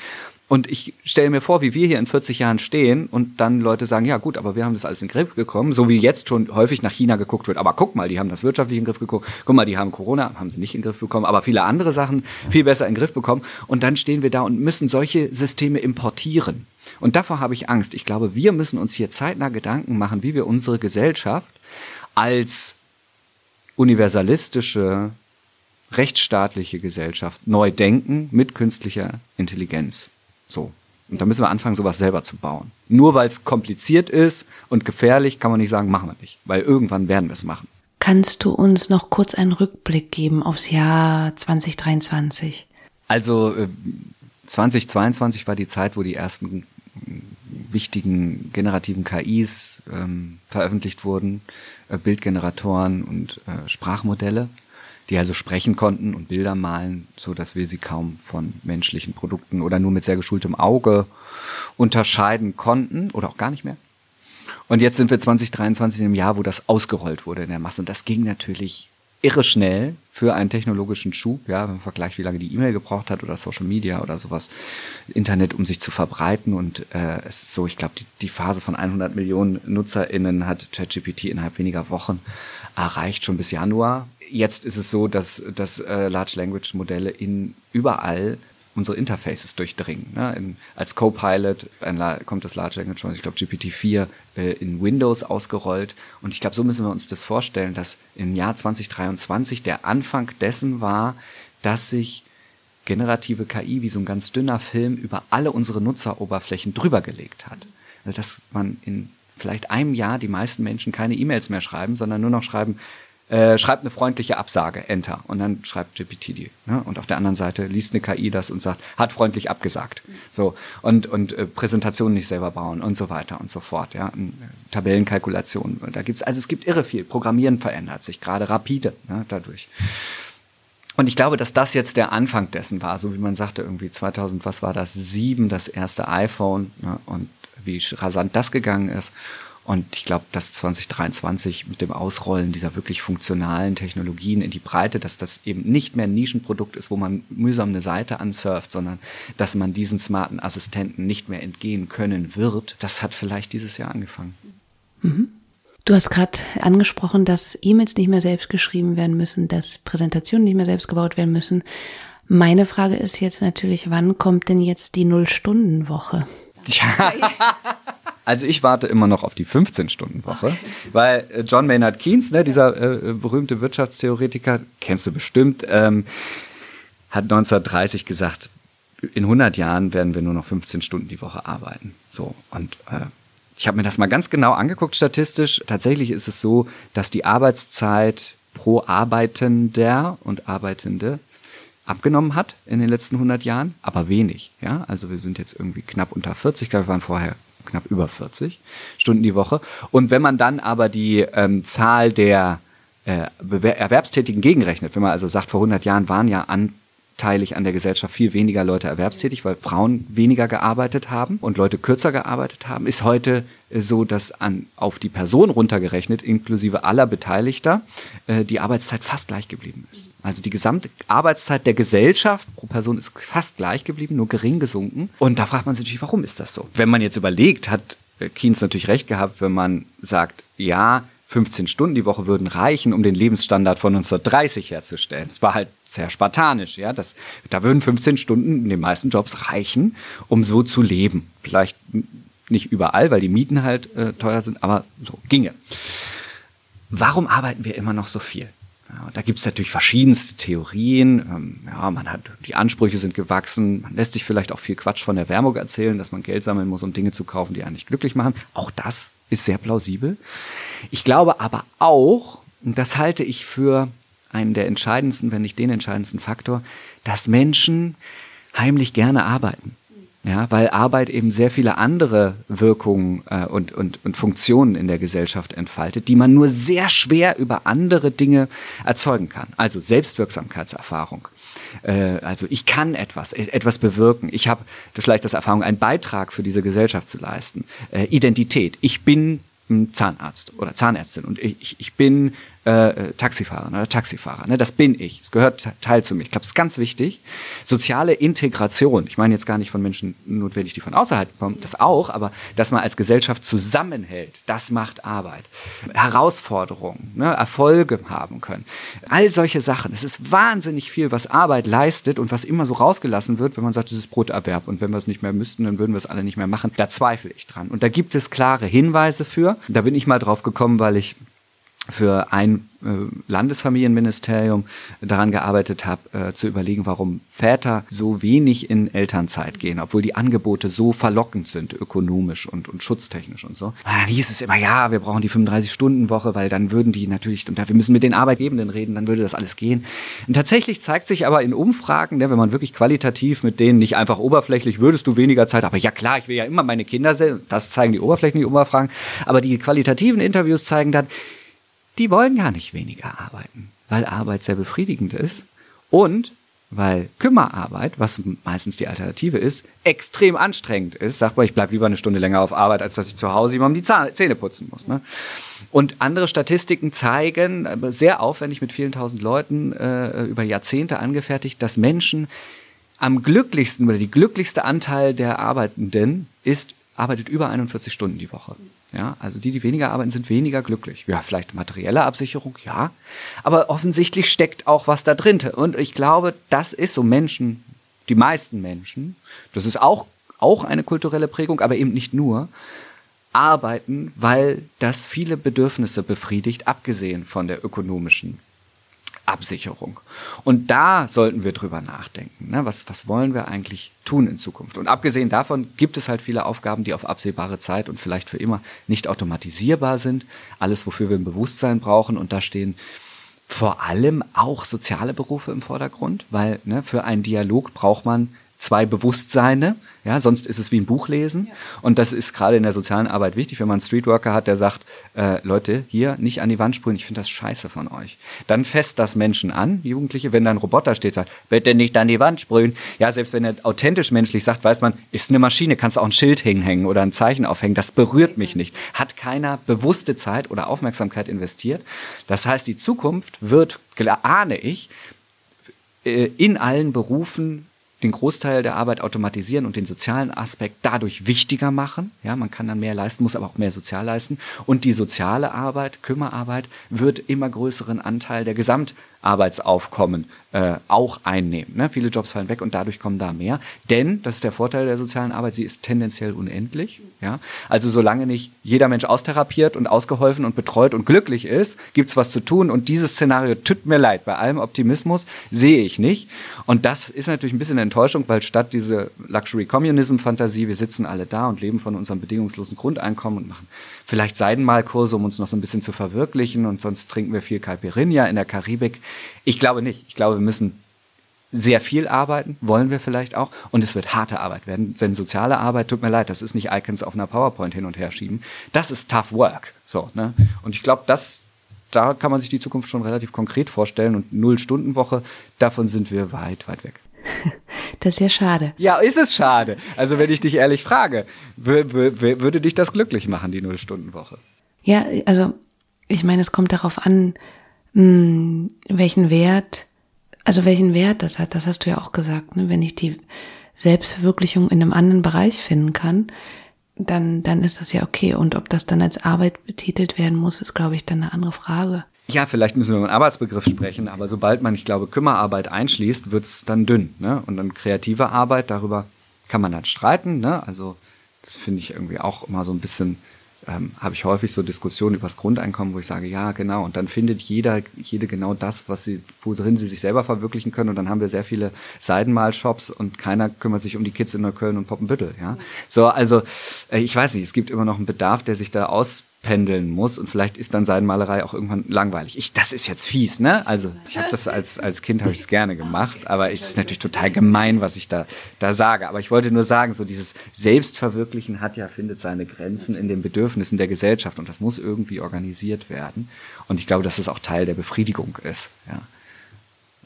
Und ich stelle mir vor, wie wir hier in 40 Jahren stehen und dann Leute sagen, ja gut, aber wir haben das alles in den Griff bekommen, so wie jetzt schon häufig nach China geguckt wird. Aber guck mal, die haben das wirtschaftlich in den Griff bekommen. Guck mal, die haben Corona, haben sie nicht in den Griff bekommen, aber viele andere Sachen viel besser in den Griff bekommen. Und dann stehen wir da und müssen solche Systeme importieren. Und davor habe ich Angst. Ich glaube, wir müssen uns hier zeitnah Gedanken machen, wie wir unsere Gesellschaft als universalistische, rechtsstaatliche Gesellschaft neu denken mit künstlicher Intelligenz. So. Und da müssen wir anfangen, sowas selber zu bauen. Nur weil es kompliziert ist und gefährlich, kann man nicht sagen, machen wir nicht. Weil irgendwann werden wir es machen. Kannst du uns noch kurz einen Rückblick geben aufs Jahr 2023? Also äh, 2022 war die Zeit, wo die ersten wichtigen generativen KIs ähm, veröffentlicht wurden, äh, Bildgeneratoren und äh, Sprachmodelle die also sprechen konnten und Bilder malen, so dass wir sie kaum von menschlichen Produkten oder nur mit sehr geschultem Auge unterscheiden konnten oder auch gar nicht mehr. Und jetzt sind wir 2023 im Jahr, wo das ausgerollt wurde in der Masse. Und das ging natürlich irre schnell für einen technologischen Schub, ja, wenn man vergleicht, wie lange die E-Mail gebraucht hat oder Social Media oder sowas, Internet, um sich zu verbreiten. Und äh, es ist so, ich glaube, die, die Phase von 100 Millionen NutzerInnen hat ChatGPT innerhalb weniger Wochen erreicht, schon bis Januar jetzt ist es so, dass, dass äh, Large Language Modelle in überall unsere Interfaces durchdringen. Ne? In, als Copilot kommt das Large Language Model, ich glaube GPT-4 äh, in Windows ausgerollt. Und ich glaube, so müssen wir uns das vorstellen, dass im Jahr 2023 der Anfang dessen war, dass sich generative KI wie so ein ganz dünner Film über alle unsere Nutzeroberflächen drüber gelegt hat. Also dass man in vielleicht einem Jahr die meisten Menschen keine E-Mails mehr schreiben, sondern nur noch schreiben, äh, schreibt eine freundliche Absage, Enter. Und dann schreibt GPT die. Ne? Und auf der anderen Seite liest eine KI das und sagt, hat freundlich abgesagt. So. Und, und äh, Präsentationen nicht selber bauen und so weiter und so fort. Ja? Und, äh, Tabellenkalkulationen. Da gibt's, also es gibt irre viel. Programmieren verändert sich gerade rapide ne? dadurch. Und ich glaube, dass das jetzt der Anfang dessen war, so wie man sagte, irgendwie 2000, was war das, sieben, das erste iPhone ne? und wie rasant das gegangen ist. Und ich glaube, dass 2023 mit dem Ausrollen dieser wirklich funktionalen Technologien in die Breite, dass das eben nicht mehr ein Nischenprodukt ist, wo man mühsam eine Seite ansurft, sondern dass man diesen smarten Assistenten nicht mehr entgehen können wird, das hat vielleicht dieses Jahr angefangen. Mhm. Du hast gerade angesprochen, dass E-Mails nicht mehr selbst geschrieben werden müssen, dass Präsentationen nicht mehr selbst gebaut werden müssen. Meine Frage ist jetzt natürlich, wann kommt denn jetzt die Null-Stunden-Woche? <laughs> <laughs> Ja. Also ich warte immer noch auf die 15-Stunden-Woche, weil äh, John Maynard Keynes, ne, dieser äh, berühmte Wirtschaftstheoretiker, kennst du bestimmt, ähm, hat 1930 gesagt, in 100 Jahren werden wir nur noch 15 Stunden die Woche arbeiten. So und äh, ich habe mir das mal ganz genau angeguckt statistisch. Tatsächlich ist es so, dass die Arbeitszeit pro Arbeitender und Arbeitende abgenommen hat in den letzten 100 Jahren, aber wenig. Ja, also wir sind jetzt irgendwie knapp unter 40, ich glaube, wir waren vorher knapp über 40 Stunden die Woche. Und wenn man dann aber die ähm, Zahl der äh, Erwerbstätigen gegenrechnet, wenn man also sagt, vor 100 Jahren waren ja an anteilig an der Gesellschaft viel weniger Leute erwerbstätig, weil Frauen weniger gearbeitet haben und Leute kürzer gearbeitet haben, ist heute äh, so, dass an, auf die Person runtergerechnet, inklusive aller Beteiligter, äh, die Arbeitszeit fast gleich geblieben ist. Also die gesamte Arbeitszeit der Gesellschaft pro Person ist fast gleich geblieben, nur gering gesunken. Und da fragt man sich natürlich, warum ist das so? Wenn man jetzt überlegt, hat äh, Keynes natürlich recht gehabt, wenn man sagt, ja, 15 Stunden die Woche würden reichen, um den Lebensstandard von 1930 herzustellen. Es war halt sehr spartanisch, ja. Das, da würden 15 Stunden in den meisten Jobs reichen, um so zu leben. Vielleicht nicht überall, weil die Mieten halt äh, teuer sind, aber so ginge. Warum arbeiten wir immer noch so viel? Ja, da gibt es natürlich verschiedenste Theorien. Ähm, ja, man hat, die Ansprüche sind gewachsen. Man lässt sich vielleicht auch viel Quatsch von der Werbung erzählen, dass man Geld sammeln muss, um Dinge zu kaufen, die eigentlich glücklich machen. Auch das ist sehr plausibel. Ich glaube aber auch, und das halte ich für einen der entscheidendsten, wenn nicht den entscheidendsten Faktor, dass Menschen heimlich gerne arbeiten. Ja, weil Arbeit eben sehr viele andere Wirkungen äh, und, und, und Funktionen in der Gesellschaft entfaltet, die man nur sehr schwer über andere Dinge erzeugen kann. Also Selbstwirksamkeitserfahrung. Äh, also ich kann etwas, e, etwas bewirken. Ich habe vielleicht das Erfahrung, einen Beitrag für diese Gesellschaft zu leisten. Äh, Identität. Ich bin Zahnarzt oder Zahnärztin und ich, ich bin äh, Taxifahrer oder Taxifahrer. Ne? Das bin ich. Es gehört Teil zu mir. Ich glaube, es ist ganz wichtig. Soziale Integration. Ich meine jetzt gar nicht von Menschen notwendig, die von außerhalb kommen, das auch, aber dass man als Gesellschaft zusammenhält, das macht Arbeit. Herausforderungen, ne? Erfolge haben können. All solche Sachen. Es ist wahnsinnig viel, was Arbeit leistet und was immer so rausgelassen wird, wenn man sagt, es ist Broterwerb und wenn wir es nicht mehr müssten, dann würden wir es alle nicht mehr machen. Da zweifle ich dran. Und da gibt es klare Hinweise für. Da bin ich mal drauf gekommen, weil ich für ein äh, Landesfamilienministerium daran gearbeitet habe, äh, zu überlegen, warum Väter so wenig in Elternzeit gehen, obwohl die Angebote so verlockend sind, ökonomisch und, und schutztechnisch und so. Ah, wie hieß es immer, ja, wir brauchen die 35-Stunden-Woche, weil dann würden die natürlich, und wir müssen mit den Arbeitgebenden reden, dann würde das alles gehen. Und tatsächlich zeigt sich aber in Umfragen, ne, wenn man wirklich qualitativ mit denen nicht einfach oberflächlich, würdest du weniger Zeit, aber ja klar, ich will ja immer meine Kinder sehen, das zeigen die oberflächlichen Umfragen, aber die qualitativen Interviews zeigen dann, die wollen gar nicht weniger arbeiten, weil Arbeit sehr befriedigend ist und weil Kümmerarbeit, was meistens die Alternative ist, extrem anstrengend ist. Sag mal, ich bleibe lieber eine Stunde länger auf Arbeit, als dass ich zu Hause jemandem die Zähne putzen muss. Ne? Und andere Statistiken zeigen, sehr aufwendig mit vielen tausend Leuten, äh, über Jahrzehnte angefertigt, dass Menschen am glücklichsten oder die glücklichste Anteil der Arbeitenden ist, arbeitet über 41 Stunden die Woche. Ja, also die, die weniger arbeiten, sind weniger glücklich. Ja, vielleicht materielle Absicherung, ja. Aber offensichtlich steckt auch was da drin. Und ich glaube, das ist so Menschen, die meisten Menschen, das ist auch, auch eine kulturelle Prägung, aber eben nicht nur, arbeiten, weil das viele Bedürfnisse befriedigt, abgesehen von der ökonomischen Absicherung. Und da sollten wir drüber nachdenken. Ne? Was, was wollen wir eigentlich tun in Zukunft? Und abgesehen davon gibt es halt viele Aufgaben, die auf absehbare Zeit und vielleicht für immer nicht automatisierbar sind. Alles, wofür wir ein Bewusstsein brauchen. Und da stehen vor allem auch soziale Berufe im Vordergrund, weil ne, für einen Dialog braucht man zwei Bewusstseine. Ja, sonst ist es wie ein Buch lesen. Ja. Und das ist gerade in der sozialen Arbeit wichtig, wenn man einen Streetworker hat, der sagt, äh, Leute, hier nicht an die Wand sprühen, ich finde das scheiße von euch. Dann fest das Menschen an, Jugendliche, wenn da ein Roboter steht, sagt, bitte nicht an die Wand sprühen. Ja, selbst wenn er authentisch menschlich sagt, weiß man, ist eine Maschine, kannst du auch ein Schild hinhängen oder ein Zeichen aufhängen, das berührt mich nicht. Hat keiner bewusste Zeit oder Aufmerksamkeit investiert. Das heißt, die Zukunft wird, ahne ich, äh, in allen Berufen den Großteil der Arbeit automatisieren und den sozialen Aspekt dadurch wichtiger machen. Ja, man kann dann mehr leisten, muss aber auch mehr sozial leisten. Und die soziale Arbeit, Kümmerarbeit, wird immer größeren Anteil der Gesamtarbeitsaufkommen äh, auch einnehmen. Ne? Viele Jobs fallen weg und dadurch kommen da mehr. Denn, das ist der Vorteil der sozialen Arbeit, sie ist tendenziell unendlich. Ja? Also solange nicht jeder Mensch austherapiert und ausgeholfen und betreut und glücklich ist, gibt's was zu tun. Und dieses Szenario, tut mir leid, bei allem Optimismus sehe ich nicht. Und das ist natürlich ein bisschen eine Enttäuschung, weil statt diese Luxury Communism Fantasie, wir sitzen alle da und leben von unserem bedingungslosen Grundeinkommen und machen vielleicht Seidenmalkurse, um uns noch so ein bisschen zu verwirklichen und sonst trinken wir viel Caipirinha in der Karibik. Ich glaube nicht. Ich glaube, wir müssen sehr viel arbeiten, wollen wir vielleicht auch. Und es wird harte Arbeit werden. Denn soziale Arbeit, tut mir leid, das ist nicht Icons auf einer PowerPoint hin und her schieben. Das ist tough work. So, ne? Und ich glaube, das, da kann man sich die Zukunft schon relativ konkret vorstellen. Und Null-Stunden-Woche, davon sind wir weit, weit weg. <laughs> Das ist ja schade. Ja, ist es schade. Also wenn ich dich ehrlich frage, würde dich das glücklich machen, die Null-Stunden-Woche? Ja, also ich meine, es kommt darauf an, hm, welchen Wert, also welchen Wert das hat. Das hast du ja auch gesagt. Ne? Wenn ich die Selbstverwirklichung in einem anderen Bereich finden kann, dann, dann ist das ja okay. Und ob das dann als Arbeit betitelt werden muss, ist, glaube ich, dann eine andere Frage ja, vielleicht müssen wir über einen Arbeitsbegriff sprechen, aber sobald man, ich glaube, Kümmerarbeit einschließt, wird's dann dünn. Ne? Und dann kreative Arbeit, darüber kann man dann streiten. Ne? Also das finde ich irgendwie auch immer so ein bisschen, ähm, habe ich häufig so Diskussionen über das Grundeinkommen, wo ich sage, ja, genau. Und dann findet jeder, jede genau das, was sie, worin sie sich selber verwirklichen können. Und dann haben wir sehr viele Seidenmalshops und keiner kümmert sich um die Kids in Neukölln und Poppenbüttel. Ja? So, also äh, ich weiß nicht, es gibt immer noch einen Bedarf, der sich da aus pendeln muss und vielleicht ist dann Seidenmalerei auch irgendwann langweilig. Ich, das ist jetzt fies, ne? Also ich habe das als, als Kind habe ich es gerne gemacht, aber es ist natürlich total gemein, was ich da, da sage. Aber ich wollte nur sagen, so dieses Selbstverwirklichen hat ja, findet seine Grenzen in den Bedürfnissen der Gesellschaft und das muss irgendwie organisiert werden. Und ich glaube, dass es auch Teil der Befriedigung ist, ja.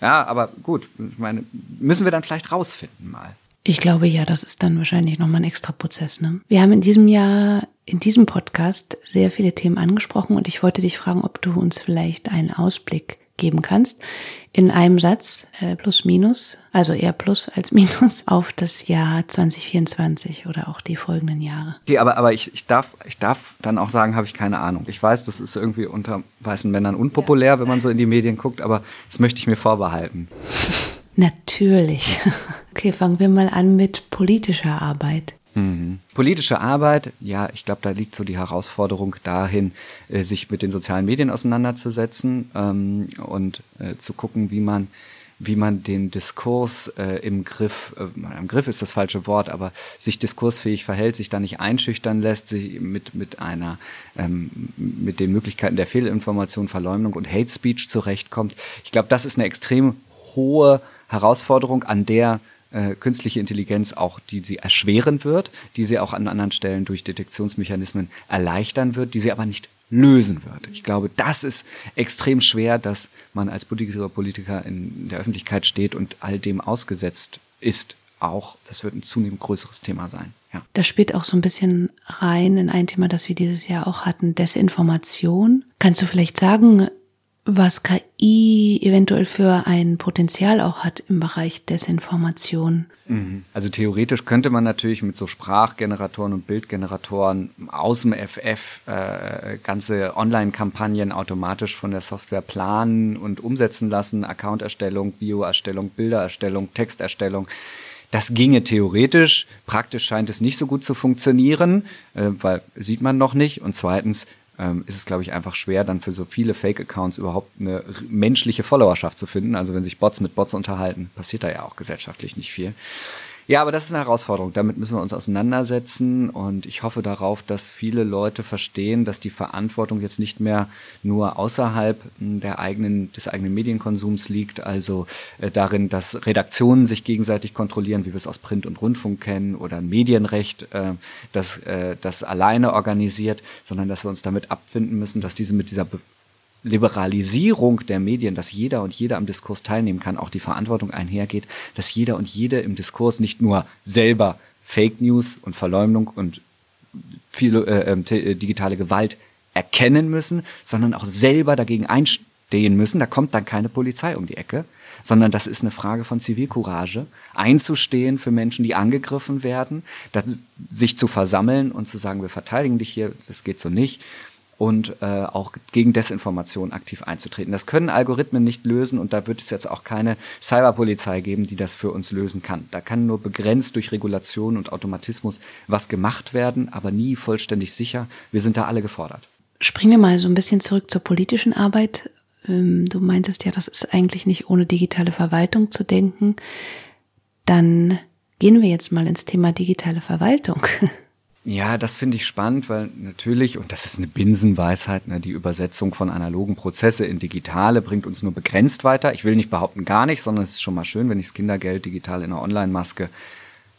Ja, aber gut, ich meine, müssen wir dann vielleicht rausfinden mal. Ich glaube ja, das ist dann wahrscheinlich nochmal ein extra Prozess. Ne? Wir haben in diesem Jahr, in diesem Podcast sehr viele Themen angesprochen und ich wollte dich fragen, ob du uns vielleicht einen Ausblick geben kannst in einem Satz, äh, plus minus, also eher plus als <laughs> minus, auf das Jahr 2024 oder auch die folgenden Jahre. Okay, aber, aber ich, ich, darf, ich darf dann auch sagen, habe ich keine Ahnung. Ich weiß, das ist irgendwie unter weißen Männern unpopulär, wenn man so in die Medien guckt, aber das möchte ich mir vorbehalten. <laughs> Natürlich. <laughs> Okay, fangen wir mal an mit politischer Arbeit. Mhm. Politische Arbeit, ja, ich glaube, da liegt so die Herausforderung dahin, äh, sich mit den sozialen Medien auseinanderzusetzen ähm, und äh, zu gucken, wie man wie man den Diskurs äh, im Griff, äh, im Griff ist das falsche Wort, aber sich diskursfähig verhält, sich da nicht einschüchtern lässt, sich mit, mit einer, ähm, mit den Möglichkeiten der Fehlinformation, Verleumdung und Hate Speech zurechtkommt. Ich glaube, das ist eine extrem hohe Herausforderung, an der äh, künstliche Intelligenz auch, die sie erschweren wird, die sie auch an anderen Stellen durch Detektionsmechanismen erleichtern wird, die sie aber nicht lösen wird. Ich glaube, das ist extrem schwer, dass man als Politiker Politiker in der Öffentlichkeit steht und all dem ausgesetzt ist. Auch, das wird ein zunehmend größeres Thema sein. Ja. Das spielt auch so ein bisschen rein in ein Thema, das wir dieses Jahr auch hatten, Desinformation. Kannst du vielleicht sagen, was KI eventuell für ein Potenzial auch hat im Bereich Desinformation. Mhm. Also theoretisch könnte man natürlich mit so Sprachgeneratoren und Bildgeneratoren aus dem FF äh, ganze Online-Kampagnen automatisch von der Software planen und umsetzen lassen. Accounterstellung, Bioerstellung, Bildererstellung, Texterstellung. Das ginge theoretisch. Praktisch scheint es nicht so gut zu funktionieren, äh, weil sieht man noch nicht. Und zweitens ähm, ist es, glaube ich, einfach schwer, dann für so viele Fake-Accounts überhaupt eine menschliche Followerschaft zu finden. Also wenn sich Bots mit Bots unterhalten, passiert da ja auch gesellschaftlich nicht viel. Ja, aber das ist eine Herausforderung. Damit müssen wir uns auseinandersetzen und ich hoffe darauf, dass viele Leute verstehen, dass die Verantwortung jetzt nicht mehr nur außerhalb hm, der eigenen, des eigenen Medienkonsums liegt, also äh, darin, dass Redaktionen sich gegenseitig kontrollieren, wie wir es aus Print und Rundfunk kennen oder Medienrecht, äh, das äh, das alleine organisiert, sondern dass wir uns damit abfinden müssen, dass diese mit dieser Liberalisierung der Medien, dass jeder und jeder am Diskurs teilnehmen kann, auch die Verantwortung einhergeht, dass jeder und jede im Diskurs nicht nur selber Fake News und Verleumdung und viele, äh, ähm, äh, digitale Gewalt erkennen müssen, sondern auch selber dagegen einstehen stehen müssen. Da kommt dann keine Polizei um die Ecke, sondern das ist eine Frage von Zivilcourage, einzustehen für Menschen, die angegriffen werden, sich zu versammeln und zu sagen, wir verteidigen dich hier, das geht so nicht und äh, auch gegen Desinformation aktiv einzutreten. Das können Algorithmen nicht lösen und da wird es jetzt auch keine Cyberpolizei geben, die das für uns lösen kann. Da kann nur begrenzt durch Regulation und Automatismus was gemacht werden, aber nie vollständig sicher. Wir sind da alle gefordert. Springen wir mal so ein bisschen zurück zur politischen Arbeit. Ähm, du meintest ja, das ist eigentlich nicht ohne digitale Verwaltung zu denken. Dann gehen wir jetzt mal ins Thema digitale Verwaltung. <laughs> Ja, das finde ich spannend, weil natürlich, und das ist eine Binsenweisheit, ne, die Übersetzung von analogen Prozesse in digitale bringt uns nur begrenzt weiter. Ich will nicht behaupten gar nicht, sondern es ist schon mal schön, wenn ich das Kindergeld digital in einer Online-Maske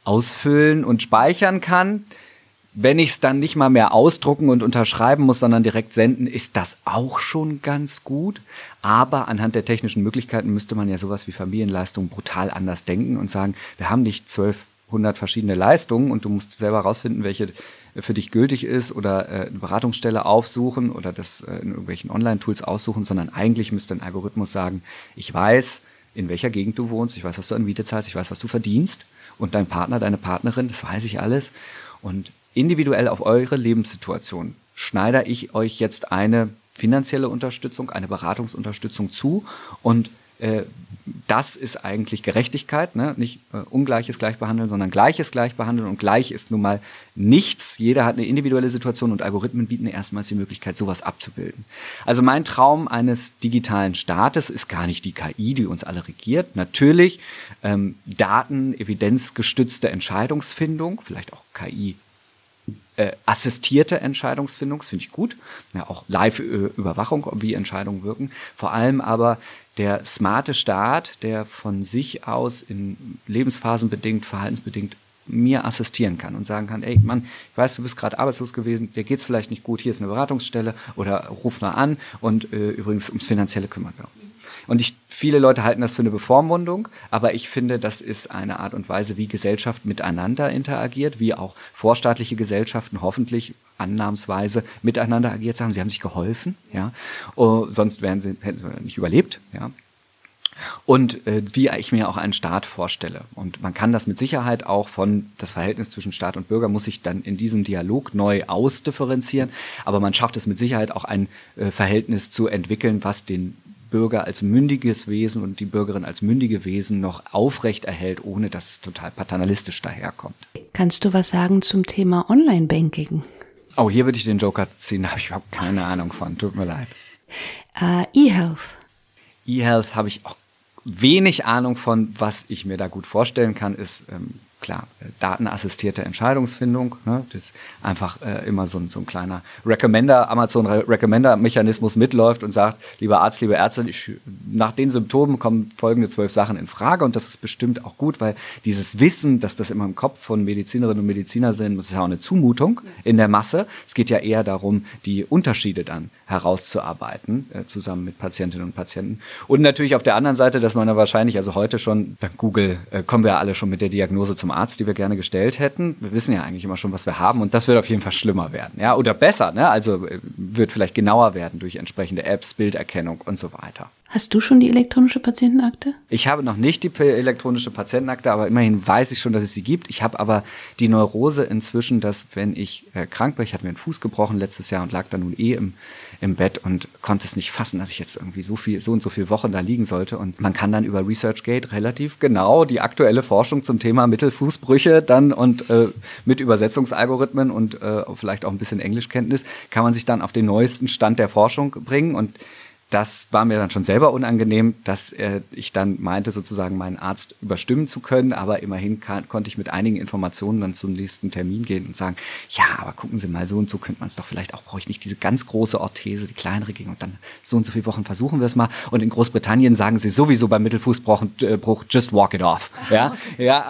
ausfüllen und speichern kann. Wenn ich es dann nicht mal mehr ausdrucken und unterschreiben muss, sondern direkt senden, ist das auch schon ganz gut. Aber anhand der technischen Möglichkeiten müsste man ja sowas wie Familienleistungen brutal anders denken und sagen, wir haben nicht 1200 verschiedene Leistungen und du musst selber rausfinden, welche für dich gültig ist oder äh, eine Beratungsstelle aufsuchen oder das äh, in irgendwelchen Online-Tools aussuchen, sondern eigentlich müsste ein Algorithmus sagen, ich weiß, in welcher Gegend du wohnst, ich weiß, was du an Miete zahlst, ich weiß, was du verdienst und dein Partner, deine Partnerin, das weiß ich alles. Und individuell auf eure Lebenssituation schneide ich euch jetzt eine finanzielle Unterstützung, eine Beratungsunterstützung zu und äh, das ist eigentlich Gerechtigkeit, ne? nicht äh, ungleiches Gleichbehandeln, sondern gleiches Gleichbehandeln und gleich ist nun mal nichts. Jeder hat eine individuelle Situation und Algorithmen bieten erstmals die Möglichkeit, sowas abzubilden. Also mein Traum eines digitalen Staates ist gar nicht die KI, die uns alle regiert. Natürlich ähm, Daten, evidenzgestützte Entscheidungsfindung, vielleicht auch KI äh, assistierte Entscheidungsfindung, das finde ich gut. Ja, auch Live-Überwachung, wie Entscheidungen wirken. Vor allem aber der smarte Staat, der von sich aus in Lebensphasen bedingt, verhaltensbedingt mir assistieren kann und sagen kann, ey Mann, ich weiß, du bist gerade arbeitslos gewesen, dir geht's vielleicht nicht gut, hier ist eine Beratungsstelle oder ruf mal an und äh, übrigens ums Finanzielle kümmern wir uns. Und ich, viele Leute halten das für eine Bevormundung, aber ich finde, das ist eine Art und Weise, wie Gesellschaft miteinander interagiert, wie auch vorstaatliche Gesellschaften hoffentlich annahmsweise miteinander agiert haben. Sie haben sich geholfen, ja. Oh, sonst wären sie, hätten sie nicht überlebt, ja und äh, wie ich mir auch einen Staat vorstelle. Und man kann das mit Sicherheit auch von das Verhältnis zwischen Staat und Bürger muss sich dann in diesem Dialog neu ausdifferenzieren, aber man schafft es mit Sicherheit auch ein äh, Verhältnis zu entwickeln, was den Bürger als mündiges Wesen und die Bürgerin als mündige Wesen noch aufrecht erhält, ohne dass es total paternalistisch daherkommt. Kannst du was sagen zum Thema Online-Banking? Oh, hier würde ich den Joker ziehen, <laughs> da habe ich überhaupt keine Ahnung von. Tut mir leid. Uh, E-Health. E-Health habe ich auch wenig Ahnung von. Was ich mir da gut vorstellen kann, ist ähm, klar, äh, datenassistierte Entscheidungsfindung. Ne? Das einfach äh, immer so ein, so ein kleiner Recommender, Amazon Recommender-Mechanismus mitläuft und sagt, lieber Arzt, liebe Ärztin, ich, nach den Symptomen kommen folgende zwölf Sachen in Frage und das ist bestimmt auch gut, weil dieses Wissen, dass das immer im Kopf von Medizinerinnen und Medizinern sind, das ist ja auch eine Zumutung in der Masse. Es geht ja eher darum, die Unterschiede dann herauszuarbeiten, äh, zusammen mit Patientinnen und Patienten. Und natürlich auf der anderen Seite, dass man ja wahrscheinlich, also heute schon, dank Google, äh, kommen wir alle schon mit der Diagnose zum Arzt, die wir gerne gestellt hätten. Wir wissen ja eigentlich immer schon, was wir haben und das wird auf jeden Fall schlimmer werden, ja, oder besser, ne? Also äh, wird vielleicht genauer werden durch entsprechende Apps, Bilderkennung und so weiter. Hast du schon die elektronische Patientenakte? Ich habe noch nicht die elektronische Patientenakte, aber immerhin weiß ich schon, dass es sie gibt. Ich habe aber die Neurose inzwischen, dass wenn ich äh, krank bin, ich hatte mir einen Fuß gebrochen letztes Jahr und lag da nun eh im, im Bett und konnte es nicht fassen, dass ich jetzt irgendwie so viel, so und so viele Wochen da liegen sollte. Und man kann dann über ResearchGate relativ genau die aktuelle Forschung zum Thema Mittelfußbrüche dann und äh, mit Übersetzungsalgorithmen und äh, vielleicht auch ein bisschen Englischkenntnis kann man sich dann auf den neuesten Stand der Forschung bringen und das war mir dann schon selber unangenehm, dass äh, ich dann meinte, sozusagen meinen Arzt überstimmen zu können, aber immerhin kann, konnte ich mit einigen Informationen dann zum nächsten Termin gehen und sagen, ja, aber gucken Sie mal, so und so könnte man es doch vielleicht auch, brauche ich nicht diese ganz große Orthese, die kleinere ging und dann so und so viele Wochen versuchen wir es mal. Und in Großbritannien sagen sie sowieso beim Mittelfußbruch, äh, just walk it off. Ja, <laughs> ja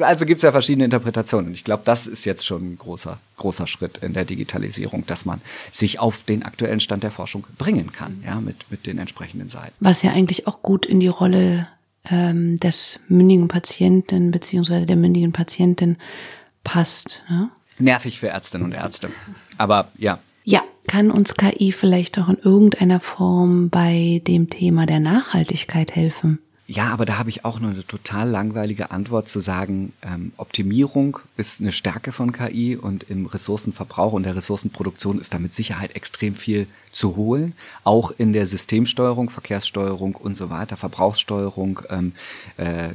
also gibt es ja verschiedene Interpretationen. Und ich glaube, das ist jetzt schon ein großer, großer Schritt in der Digitalisierung, dass man sich auf den aktuellen Stand der Forschung bringen kann. Ja, mit, mit den entsprechenden Seiten. Was ja eigentlich auch gut in die Rolle ähm, des mündigen Patienten beziehungsweise der mündigen Patientin passt. Ne? Nervig für Ärztinnen und Ärzte. Aber ja. Ja, Kann uns KI vielleicht auch in irgendeiner Form bei dem Thema der Nachhaltigkeit helfen? Ja, aber da habe ich auch noch eine total langweilige Antwort zu sagen, ähm, Optimierung ist eine Stärke von KI und im Ressourcenverbrauch und der Ressourcenproduktion ist da mit Sicherheit extrem viel zu holen. Auch in der Systemsteuerung, Verkehrssteuerung und so weiter, Verbrauchssteuerung, ähm, äh,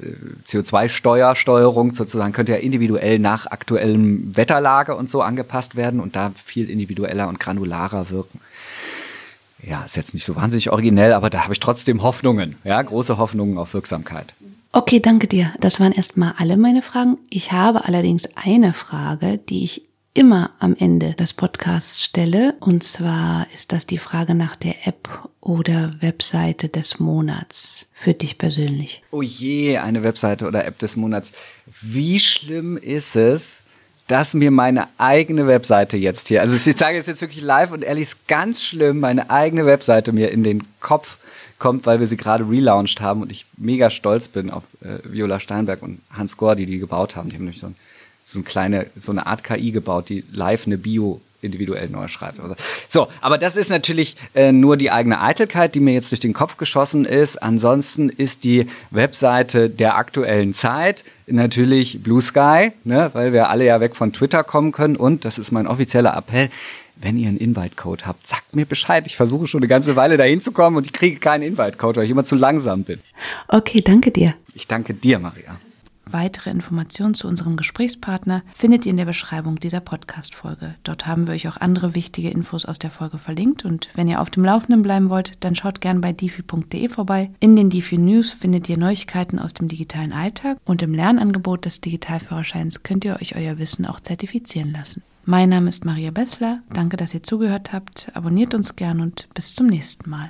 CO2-Steuersteuerung sozusagen könnte ja individuell nach aktuellem Wetterlage und so angepasst werden und da viel individueller und granularer wirken ja, ist jetzt nicht so wahnsinnig originell, aber da habe ich trotzdem Hoffnungen, ja, große Hoffnungen auf Wirksamkeit. Okay, danke dir. Das waren erstmal alle meine Fragen. Ich habe allerdings eine Frage, die ich immer am Ende des Podcasts stelle. Und zwar ist das die Frage nach der App oder Webseite des Monats für dich persönlich. Oh je, eine Webseite oder App des Monats. Wie schlimm ist es, dass mir meine eigene Webseite jetzt hier, also ich sage es jetzt wirklich live und ehrlich, ist ganz schlimm, meine eigene Webseite mir in den Kopf kommt, weil wir sie gerade relaunched haben und ich mega stolz bin auf äh, Viola Steinberg und Hans Gore, die die gebaut haben. Die haben nämlich so, ein, so eine kleine, so eine Art KI gebaut, die live eine Bio individuell neu schreibt. So, aber das ist natürlich äh, nur die eigene Eitelkeit, die mir jetzt durch den Kopf geschossen ist. Ansonsten ist die Webseite der aktuellen Zeit natürlich Blue Sky, ne, weil wir alle ja weg von Twitter kommen können. Und das ist mein offizieller Appell. Wenn ihr einen Invite-Code habt, sagt mir Bescheid. Ich versuche schon eine ganze Weile dahin zu kommen und ich kriege keinen Invite-Code, weil ich immer zu langsam bin. Okay, danke dir. Ich danke dir, Maria. Weitere Informationen zu unserem Gesprächspartner findet ihr in der Beschreibung dieser Podcast-Folge. Dort haben wir euch auch andere wichtige Infos aus der Folge verlinkt und wenn ihr auf dem Laufenden bleiben wollt, dann schaut gern bei difi.de vorbei. In den Difi News findet ihr Neuigkeiten aus dem digitalen Alltag und im Lernangebot des Digitalführerscheins könnt ihr euch euer Wissen auch zertifizieren lassen. Mein Name ist Maria Bessler. Danke, dass ihr zugehört habt. Abonniert uns gern und bis zum nächsten Mal.